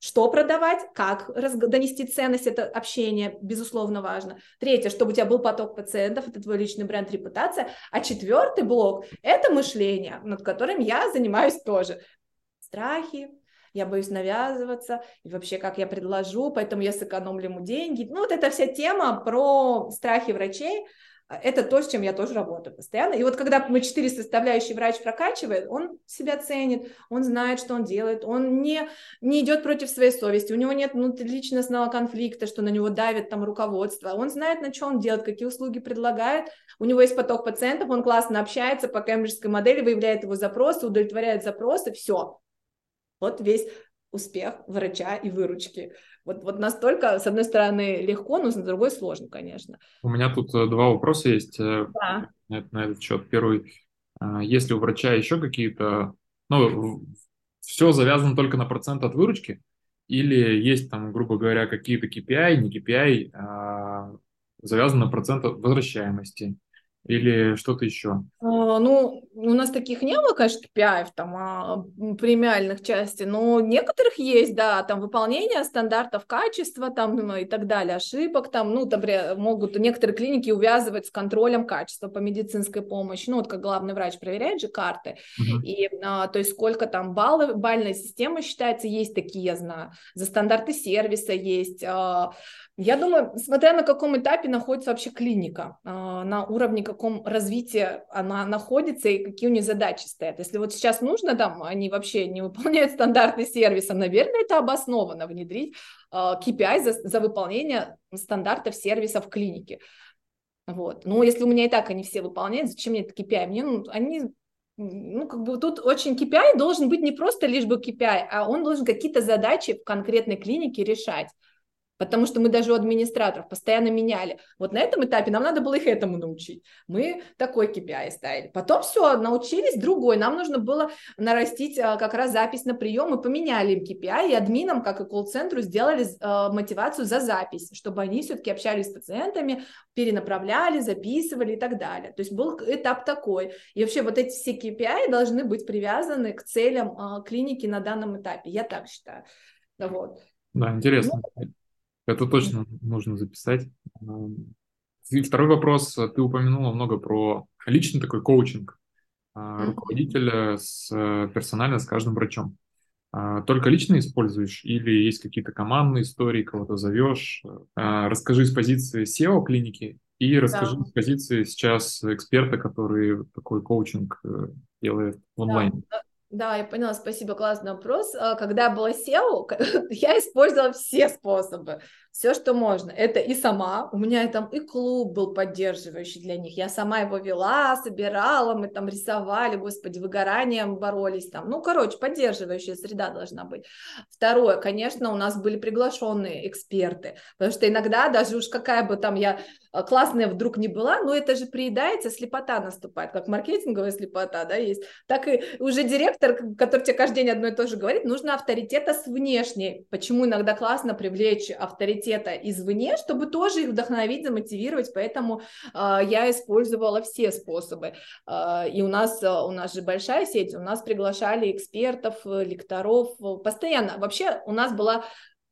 Speaker 2: что продавать, как донести ценность, это общение, безусловно, важно. Третье, чтобы у тебя был поток пациентов, это твой личный бренд, репутация. А четвертый блок – это мышление, над которым я занимаюсь тоже. Страхи, я боюсь навязываться, и вообще как я предложу, поэтому я сэкономлю ему деньги. Ну, вот эта вся тема про страхи врачей, а, это то, с чем я тоже работаю постоянно. И вот когда мы четыре составляющие врач прокачивает, он себя ценит, он знает, что он делает, он не, не идет против своей совести, у него нет личностного конфликта, что на него давит там руководство, он знает, на что он делает, какие услуги предлагает, у него есть поток пациентов, он классно общается по кембриджской модели, выявляет его запросы, удовлетворяет запросы, все, вот весь успех врача и выручки. Вот, вот настолько, с одной стороны, легко, но с другой сложно, конечно.
Speaker 1: У меня тут э, два вопроса есть э, да. на, на этот счет. Первый, э, есть ли у врача еще какие-то, ну, все завязано только на процент от выручки, или есть там, грубо говоря, какие-то KPI, не KPI, а завязаны на процент возвращаемости, или что-то еще?
Speaker 2: А, ну, у нас таких не было, конечно, KPI там, а, премиальных части, но некоторых есть, да, там выполнение стандартов качества там ну, и так далее, ошибок там, ну, например, могут некоторые клиники увязывать с контролем качества по медицинской помощи, ну, вот как главный врач проверяет же карты, uh-huh. и, а, то есть сколько там баллов, бальная система считается, есть такие, я знаю, за стандарты сервиса есть, а, я думаю, смотря на каком этапе находится вообще клиника, а, на уровне каком развитии она находится и какие у нее задачи стоят. Если вот сейчас нужно там, они вообще не выполняют стандарты сервиса, наверное, это обоснованно внедрить KPI а, за, за выполнение стандартов сервиса в клинике. Вот. Но если у меня и так они все выполняют, зачем мне это KPI? Мне, ну, они ну, как бы тут очень KPI должен быть не просто лишь бы KPI, а он должен какие-то задачи в конкретной клинике решать. Потому что мы даже у администраторов постоянно меняли. Вот на этом этапе нам надо было их этому научить. Мы такой KPI ставили. Потом все, научились другой. Нам нужно было нарастить а, как раз запись на прием, и поменяли им KPI, и админам, как и колл-центру, сделали а, мотивацию за запись, чтобы они все-таки общались с пациентами, перенаправляли, записывали и так далее. То есть был этап такой. И вообще вот эти все KPI должны быть привязаны к целям а, клиники на данном этапе. Я так считаю. Вот.
Speaker 1: Да, интересно. Ну, Это точно нужно записать. И второй вопрос. Ты упомянула много про личный такой коучинг mm-hmm. руководителя с э, персонально с каждым врачом. А, только лично используешь или есть какие-то командные истории, кого-то зовешь? А, расскажи с позиции SEO клиники и расскажи да. с позиции сейчас эксперта, который такой коучинг э, делает в онлайне.
Speaker 2: Да. Да, я поняла, спасибо, классный вопрос. А, когда была SEO, я использовала все способы все, что можно. Это и сама, у меня там и клуб был поддерживающий для них, я сама его вела, собирала, мы там рисовали, господи, выгоранием боролись там, ну, короче, поддерживающая среда должна быть. Второе, конечно, у нас были приглашенные эксперты, потому что иногда даже уж какая бы там я а, классная вдруг не была, но это же приедается, слепота наступает, как маркетинговая слепота, да, есть, так и уже директор, который тебе каждый день одно и то же говорит, нужно авторитета с внешней. Почему иногда классно привлечь авторитет авторитета извне, чтобы тоже их вдохновить, замотивировать, поэтому э, я использовала все способы. Э, и у нас, у нас же большая сеть, у нас приглашали экспертов, лекторов, постоянно. Вообще у нас была,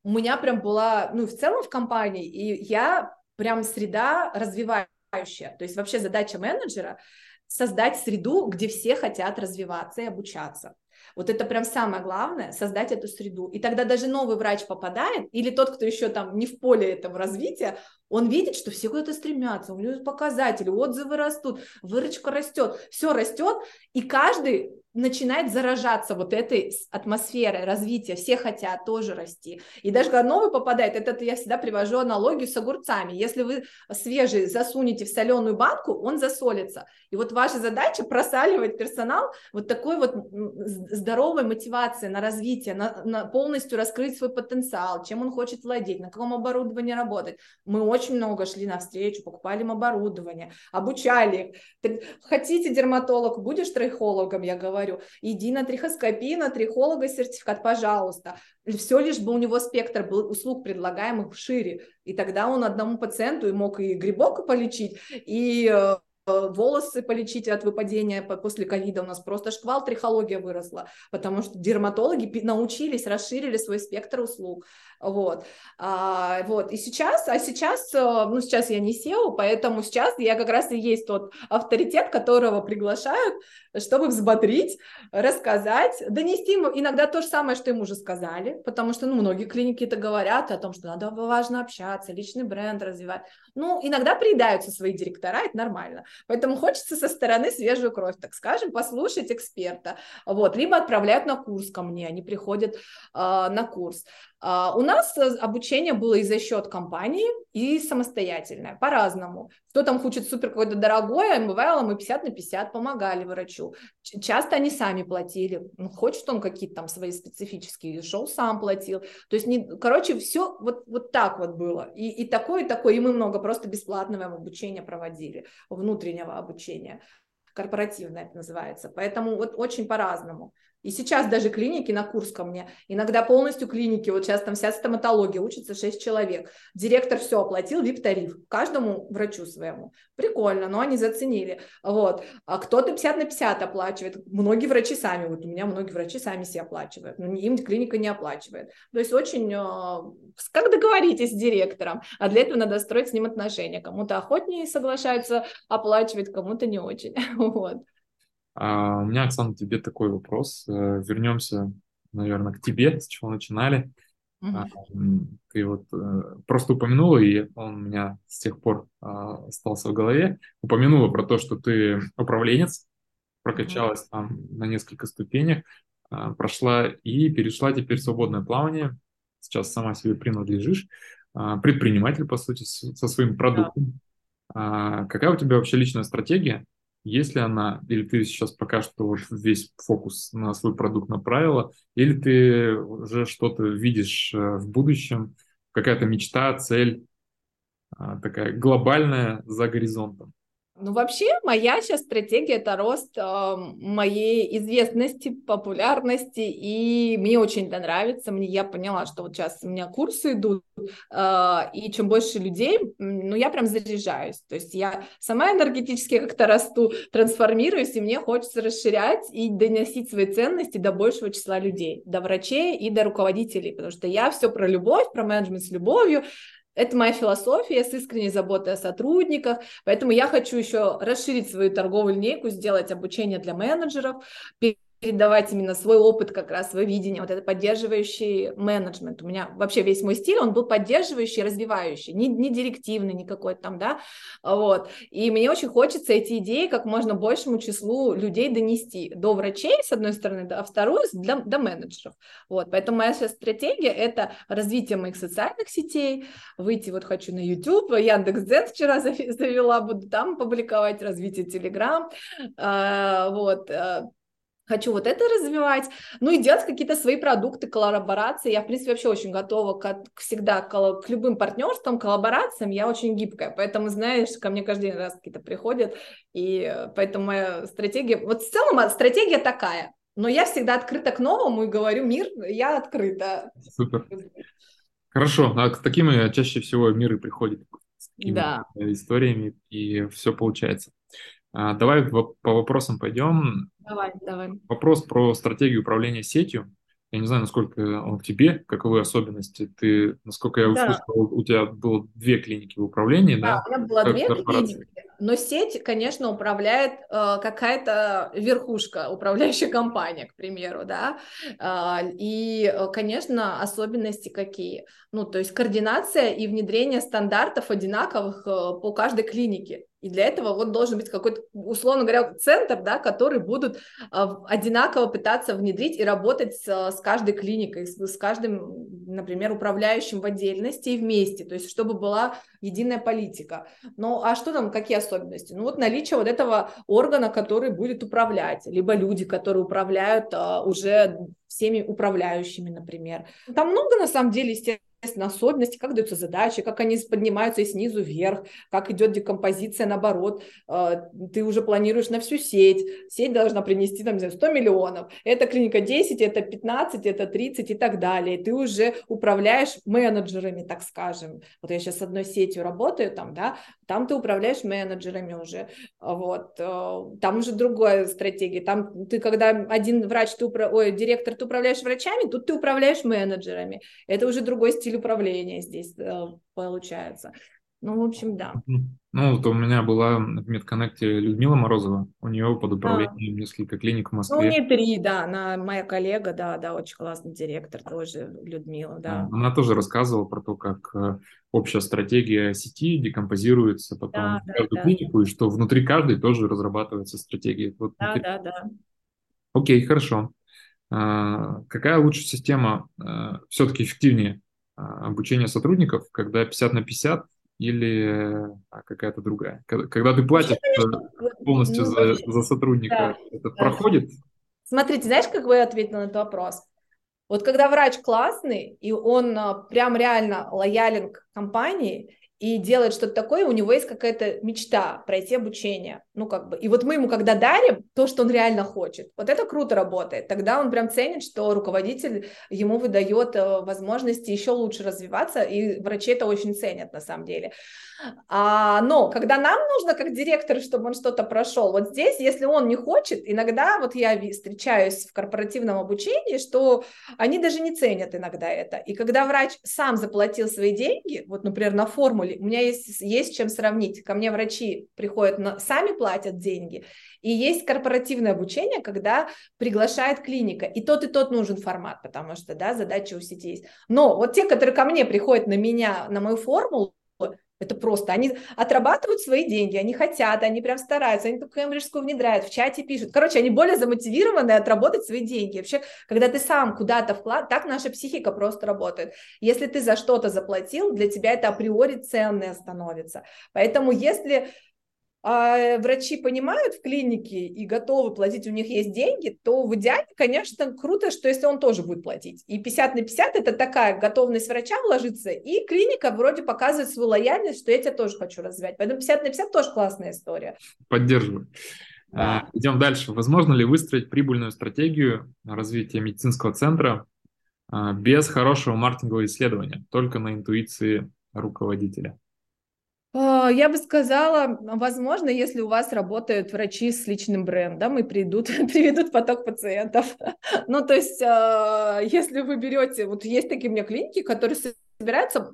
Speaker 2: у меня прям была, ну, в целом в компании, и я прям среда развивающая. То есть вообще задача менеджера создать среду, где все хотят развиваться и обучаться. Вот это прям самое главное, создать эту среду. И тогда даже новый врач попадает, или тот, кто еще там не в поле этого развития, он видит, что все куда-то стремятся, у него показатели, отзывы растут, выручка растет, все растет, и каждый начинает заражаться вот этой атмосферой развития, все хотят тоже расти. И даже когда новый попадает, это я всегда привожу аналогию с огурцами. Если вы свежий засунете в соленую банку, он засолится. И вот ваша задача просаливать персонал вот такой вот здоровой мотивации на развитие, на, на полностью раскрыть свой потенциал, чем он хочет владеть, на каком оборудовании работать. Мы очень много шли навстречу, покупали им оборудование, обучали их. Хотите дерматолог, будешь трихологом, я говорю, говорю, иди на трихоскопию, на трихолога сертификат, пожалуйста. Все лишь бы у него спектр был услуг предлагаемых шире. И тогда он одному пациенту мог и грибок полечить, и э, волосы полечить от выпадения после ковида. У нас просто шквал трихология выросла, потому что дерматологи научились, расширили свой спектр услуг. Вот. А, вот. И сейчас, а сейчас, э, ну, сейчас я не SEO, поэтому сейчас я как раз и есть тот авторитет, которого приглашают, чтобы взбодрить, рассказать, донести ему иногда то же самое, что им уже сказали, потому что, ну, многие клиники это говорят о том, что надо важно общаться, личный бренд развивать. Ну, иногда приедаются свои директора, это нормально. Поэтому хочется со стороны свежую кровь, так скажем, послушать эксперта. Вот. Либо отправляют на курс ко мне, они приходят э, на курс. Uh, у нас э, обучение было и за счет компании, и самостоятельное, по-разному. Кто там хочет супер какое-то дорогое, бывало, мы 50 на 50 помогали врачу. Часто они сами платили. Ну, хочет он какие-то там свои специфические, шел сам платил. То есть, не, короче, все вот, вот так вот было. И, и такое, и такое. И мы много просто бесплатного обучения проводили, внутреннего обучения корпоративное это называется. Поэтому вот очень по-разному. И сейчас даже клиники на курс ко мне, иногда полностью клиники, вот сейчас там вся стоматология, учится 6 человек. Директор все оплатил, VIP-тариф, каждому врачу своему. Прикольно, но они заценили. Вот. А кто-то 50 на 50 оплачивает. Многие врачи сами, вот у меня многие врачи сами себе оплачивают, но им клиника не оплачивает. То есть очень, а, как договоритесь с директором, а для этого надо строить с ним отношения. Кому-то охотнее соглашаются оплачивать, кому-то не очень. Вот.
Speaker 1: А у меня, Оксана, тебе такой вопрос. Э, Вернемся, наверное, к тебе, с чего начинали. Mm-hmm. Ты вот э, просто упомянула, и он у меня с тех пор а, остался в голове. Упомянула про то, что ты управленец, прокачалась mm-hmm. там на несколько ступенях, прошла и перешла теперь в свободное плавание. Сейчас сама себе принадлежишь. Предприниматель, по сути, со своим продуктом. Yeah. Какая у тебя вообще личная стратегия? Есть ли она, или ты сейчас пока что вот весь фокус на свой продукт направила, или ты уже что-то видишь э, в будущем, какая-то мечта, цель а, такая глобальная за горизонтом?
Speaker 2: Ну, вообще, моя сейчас стратегия – это рост э, моей известности, популярности, и мне очень это нравится. Мне, я поняла, что вот сейчас у меня курсы идут, э, и чем больше людей, ну, я прям заряжаюсь. То есть я сама энергетически как-то расту, трансформируюсь, и мне хочется расширять и доносить свои ценности до большего числа людей, до врачей и до руководителей, потому что я все про любовь, про менеджмент с любовью, это моя философия с искренней заботой о сотрудниках, поэтому я хочу еще расширить свою торговую линейку, сделать обучение для менеджеров, передавать именно свой опыт, как раз свое видение, вот это поддерживающий менеджмент. У меня вообще весь мой стиль, он был поддерживающий, развивающий, не, не директивный, не какой-то там, да, вот. И мне очень хочется эти идеи как можно большему числу людей донести до врачей, с одной стороны, а вторую для, до менеджеров. Вот, поэтому моя сейчас стратегия – это развитие моих социальных сетей, выйти вот хочу на YouTube, Яндекс.Дзен вчера завела, буду там публиковать, развитие а, вот, а, хочу вот это развивать, ну и делать какие-то свои продукты, коллаборации. Я, в принципе, вообще очень готова к, всегда к, к любым партнерствам, коллаборациям. Я очень гибкая, поэтому, знаешь, ко мне каждый раз какие-то приходят, и поэтому моя стратегия... Вот в целом стратегия такая, но я всегда открыта к новому и говорю, мир, я открыта.
Speaker 1: Супер. Хорошо, а к таким чаще всего миры приходят с такими
Speaker 2: да.
Speaker 1: историями, и все получается. А, давай по вопросам пойдем.
Speaker 2: Давай, давай.
Speaker 1: Вопрос про стратегию управления сетью. Я не знаю, насколько он к тебе, каковы особенности. Ты, насколько я да. услышал, у тебя было две клиники в управлении,
Speaker 2: да?
Speaker 1: Да,
Speaker 2: у меня было две клиники, но сеть, конечно, управляет э, какая-то верхушка, управляющая компания, к примеру, да. Э, и, конечно, особенности какие? Ну, то есть координация и внедрение стандартов одинаковых э, по каждой клинике. И для этого вот должен быть какой-то, условно говоря, центр, да, который будут э, одинаково пытаться внедрить и работать с, с каждой клиникой, с, с каждым, например, управляющим в отдельности и вместе, то есть чтобы была единая политика. Ну, а что там, какие особенности? Ну, вот наличие вот этого органа, который будет управлять, либо люди, которые управляют а, уже всеми управляющими, например. Там много, на самом деле, естественно, на особенности, как даются задачи, как они поднимаются и снизу вверх, как идет декомпозиция, наоборот, а, ты уже планируешь на всю сеть, сеть должна принести, там, 100 миллионов, это клиника 10, это 15, это 30 и так далее, ты уже управляешь менеджерами, так скажем, вот я сейчас с одной сетью работаю, там, да, там ты управляешь менеджерами уже, вот, э, там уже другая стратегия, там ты, когда один врач, ты упра... Ой, директор, ты управляешь врачами, тут ты управляешь менеджерами, это уже другой стиль управления здесь э, получается. Ну, в общем, да.
Speaker 1: Ну, вот у меня была в медконнекте Людмила Морозова. У нее под управлением а. несколько клиник в Москве. Ну,
Speaker 2: у нее три, да. Она моя коллега, да, да, очень классный директор тоже, Людмила, да.
Speaker 1: Она тоже рассказывала про то, как э, общая стратегия сети декомпозируется потом да, в каждую да, клинику, да. и что внутри каждой тоже разрабатывается стратегия. Вот
Speaker 2: да, да, да.
Speaker 1: Окей, хорошо. А, какая лучше система а, все-таки эффективнее? А, обучение сотрудников, когда 50 на 50 или а, какая-то другая? Когда, ты платишь полностью ну, за, за сотрудника, да, это да. проходит?
Speaker 2: Смотрите, знаешь, как бы я ответила на этот вопрос? Вот когда врач классный, и он а, прям реально лоялен к компании, и делает что-то такое, у него есть какая-то мечта пройти обучение. Ну, как бы. И вот мы ему, когда дарим то, что он реально хочет, вот это круто работает. Тогда он прям ценит, что руководитель ему выдает э, возможности еще лучше развиваться, и врачи это очень ценят на самом деле. А, но когда нам нужно, как директор, чтобы он что-то прошел, вот здесь, если он не хочет, иногда вот я встречаюсь в корпоративном обучении, что они даже не ценят иногда это. И когда врач сам заплатил свои деньги, вот, например, на формуле, у меня есть, есть чем сравнить. Ко мне врачи приходят, на, сами платят деньги, и есть корпоративное обучение, когда приглашает клиника, и тот и тот нужен формат, потому что, да, задача у сети есть. Но вот те, которые ко мне приходят на меня, на мою формулу, это просто, они отрабатывают свои деньги, они хотят, они прям стараются, они только кембриджскую внедряют, в чате пишут. Короче, они более замотивированы отработать свои деньги. Вообще, когда ты сам куда-то вклад, так наша психика просто работает. Если ты за что-то заплатил, для тебя это априори ценное становится. Поэтому если а врачи понимают в клинике и готовы платить, у них есть деньги, то в идеале, конечно, круто, что если он тоже будет платить. И 50 на 50 – это такая готовность врача вложиться, и клиника вроде показывает свою лояльность, что я тебя тоже хочу развивать. Поэтому 50 на 50 тоже классная история.
Speaker 1: Поддерживаю. Да. Идем дальше. Возможно ли выстроить прибыльную стратегию развития медицинского центра а, без хорошего маркетингового исследования, только на интуиции руководителя?
Speaker 2: А, я бы сказала, возможно, если у вас работают врачи с личным брендом и придут, приведут поток пациентов. Ну, то есть, а, если вы берете, вот есть такие у меня клиники, которые собираются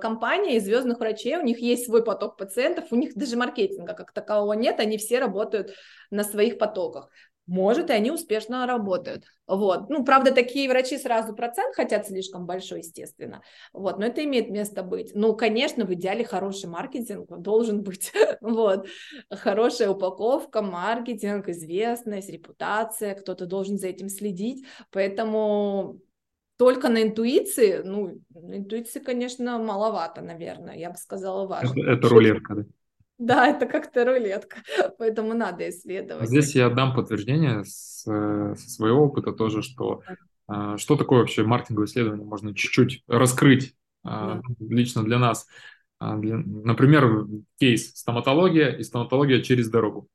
Speaker 2: компания из звездных врачей, у них есть свой поток пациентов, у них даже маркетинга как такового нет, они все работают на своих потоках. Может, и они успешно работают. Вот. Ну, правда, такие врачи сразу процент хотят слишком большой, естественно. Вот. Но это имеет место быть. Ну, конечно, в идеале хороший маркетинг должен быть. вот. Хорошая упаковка, маркетинг, известность, репутация. Кто-то должен за этим следить. Поэтому только на интуиции, ну, интуиции, конечно, маловато, наверное, я бы сказала, важно.
Speaker 1: Это, это рулетка, да?
Speaker 2: Да, это как-то рулетка, поэтому надо исследовать.
Speaker 1: Здесь я дам подтверждение с, со своего опыта тоже, что а, что такое вообще маркетинговое исследование, можно чуть-чуть раскрыть а, да. лично для нас. А, для, например, кейс стоматология и стоматология через дорогу.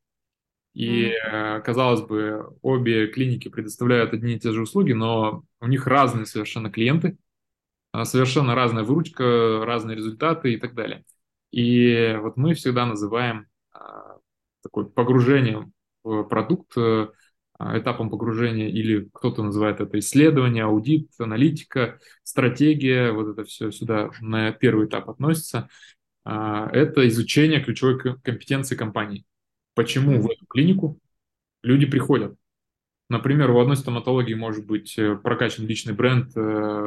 Speaker 1: И, mm-hmm. казалось бы, обе клиники предоставляют одни и те же услуги, но у них разные совершенно клиенты, совершенно разная выручка, разные результаты и так далее. И вот мы всегда называем а, такое погружением в продукт, а, этапом погружения, или кто-то называет это исследование, аудит, аналитика, стратегия, вот это все сюда на первый этап относится. А, это изучение ключевой компетенции компании. Почему в эту клинику люди приходят? Например, в одной стоматологии может быть э, прокачан личный бренд э,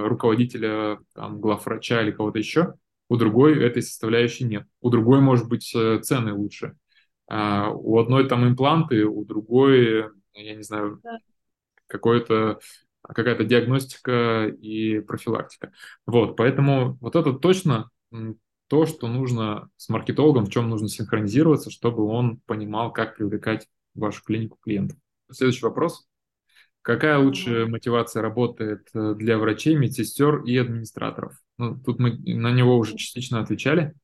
Speaker 1: руководителя, там, главврача или кого-то еще, у другой этой составляющей нет. У другой, может быть, э, цены лучше. А у одной там импланты, у другой, я не знаю, да. какое-то какая-то диагностика и профилактика. Вот, поэтому вот это точно то, что нужно с маркетологом, в чем нужно синхронизироваться, чтобы он понимал, как привлекать в вашу клинику клиентов. Следующий вопрос. Какая лучшая мотивация работает э, для врачей, медсестер и администраторов? Ну, тут мы на него уже частично отвечали.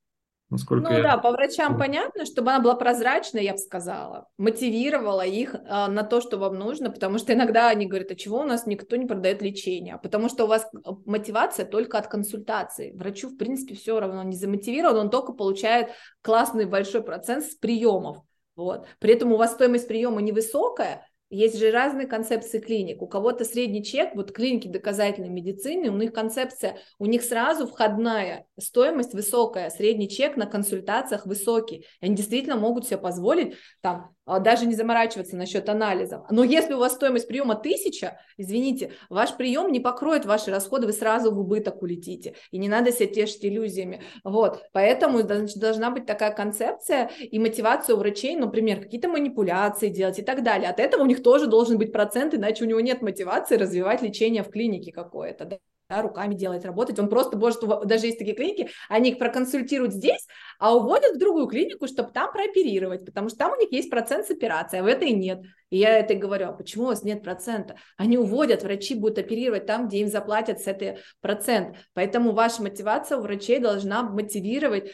Speaker 2: Насколько ну я... да, по врачам понятно, чтобы она была прозрачной, я бы сказала, мотивировала их а, на то, что вам нужно, потому что иногда они говорят, а чего у нас никто не продает лечение, потому что у вас а, мотивация только от консультации. Врачу, в принципе, все равно не замотивирован, он только получает классный большой процент с приемов. Вот. При этом у вас стоимость приема невысокая, есть же разные концепции клиник. У кого-то средний чек, вот клиники доказательной медицины, у них концепция, у них сразу входная стоимость высокая, средний чек на консультациях высокий. Они действительно могут себе позволить там даже не заморачиваться насчет анализов. Но если у вас стоимость приема тысяча, извините, ваш прием не покроет ваши расходы, вы сразу в убыток улетите. И не надо себя тешить иллюзиями. Вот. Поэтому значит, должна быть такая концепция и мотивация у врачей, например, какие-то манипуляции делать и так далее. От этого у них тоже должен быть процент, иначе у него нет мотивации развивать лечение в клинике какое-то. Да? Да, руками делать, работать. Он просто может, даже есть такие клиники, они их проконсультируют здесь, а уводят в другую клинику, чтобы там прооперировать, потому что там у них есть процент с операцией, а в этой нет. И я это говорю, а почему у вас нет процента? Они уводят, врачи будут оперировать там, где им заплатят с этой процент. Поэтому ваша мотивация у врачей должна мотивировать э,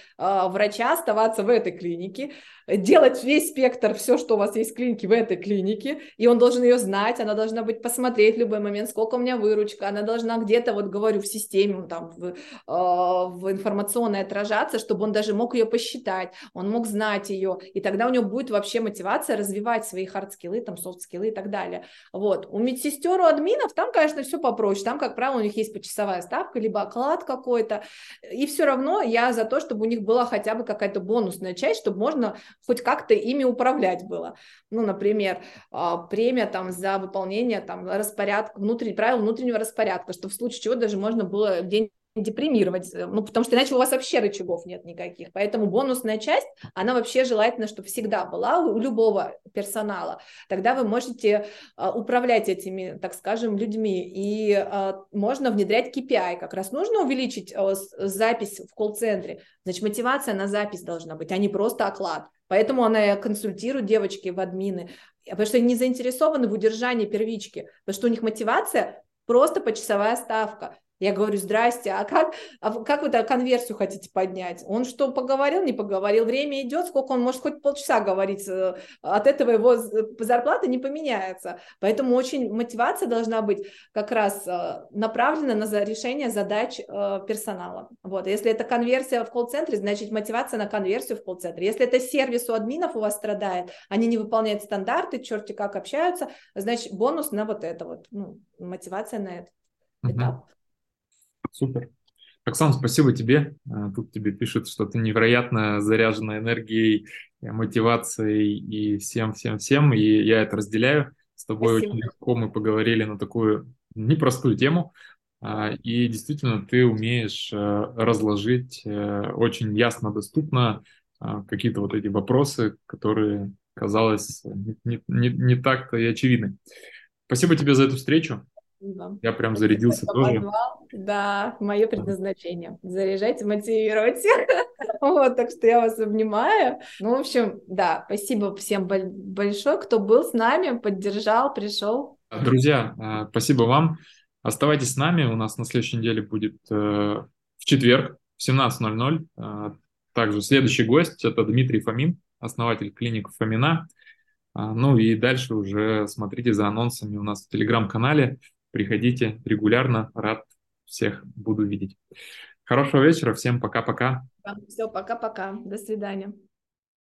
Speaker 2: врача оставаться в этой клинике, делать весь спектр, все, что у вас есть в клинике, в этой клинике, и он должен ее знать, она должна быть посмотреть в любой момент, сколько у меня выручка, она должна где-то, вот говорю, в системе, там, в, э, в информационной отражаться, чтобы он даже мог ее посчитать, он мог знать ее, и тогда у него будет вообще мотивация развивать свои hard skill ы, там, soft skill ы и так далее. Вот. У медсестер, у админов там, конечно, все попроще, там, как правило, у них есть почасовая ставка, либо оклад какой-то, и все равно я за то, чтобы у них была хотя бы какая-то бонусная часть, чтобы можно хоть как-то ими управлять было. Ну, например, а, премия там за выполнение там распорядка, внутренних правил внутреннего распорядка, что в случае чего даже можно было день депримировать, э, ну, потому что иначе у вас вообще рычагов нет никаких. Поэтому бонусная часть, она вообще желательно, чтобы всегда была у любого персонала. Тогда вы можете а, управлять этими, так скажем, людьми. И а, можно внедрять KPI. Как раз нужно увеличить а, запись в колл-центре. Значит, мотивация на запись должна быть, а не просто оклад. Поэтому она консультирует девочки в админы, потому что они не заинтересованы в удержании первички, потому что у них мотивация просто почасовая ставка. Я говорю, здрасте, а как, а как вы так конверсию хотите поднять? Он что, поговорил, не поговорил? Время идет, сколько он может хоть полчаса говорить, э, от этого его зарплата не поменяется. Поэтому очень мотивация должна быть как раз э, направлена на решение задач э, персонала. Вот. Если это конверсия в колл-центре, значит мотивация на конверсию в колл-центре. Если это сервис у админов у вас страдает, они не выполняют стандарты, черти как общаются, значит бонус на вот это вот, ну, мотивация на этот этап.
Speaker 1: Супер. Оксан, спасибо тебе. А, тут тебе пишут, что ты невероятно заряжена энергией, мотивацией и всем-всем-всем, и я это разделяю. С тобой спасибо. очень легко мы поговорили на такую непростую тему, а, и действительно ты умеешь э, разложить э, очень ясно, доступно какие-то вот эти вопросы, которые, казалось, не, не, не так-то и очевидны. Спасибо тебе за эту встречу. Спасибо. Я прям зарядился Спасибо, тоже.
Speaker 2: Да, мое предназначение. Заряжать, мотивировать. вот, так что я вас обнимаю. Ну, в общем, да, спасибо всем большое, кто был с нами, поддержал, пришел.
Speaker 1: Друзья, э, спасибо вам. Оставайтесь с нами. У нас на следующей неделе будет э, в четверг в 17.00. Э, также следующий гость – это Дмитрий Фомин, основатель клиник Фомина. Ну и дальше уже смотрите за анонсами у нас в телеграм-канале. Приходите регулярно, рад всех буду видеть. Хорошего вечера, всем пока-пока.
Speaker 2: Все, пока-пока, до свидания.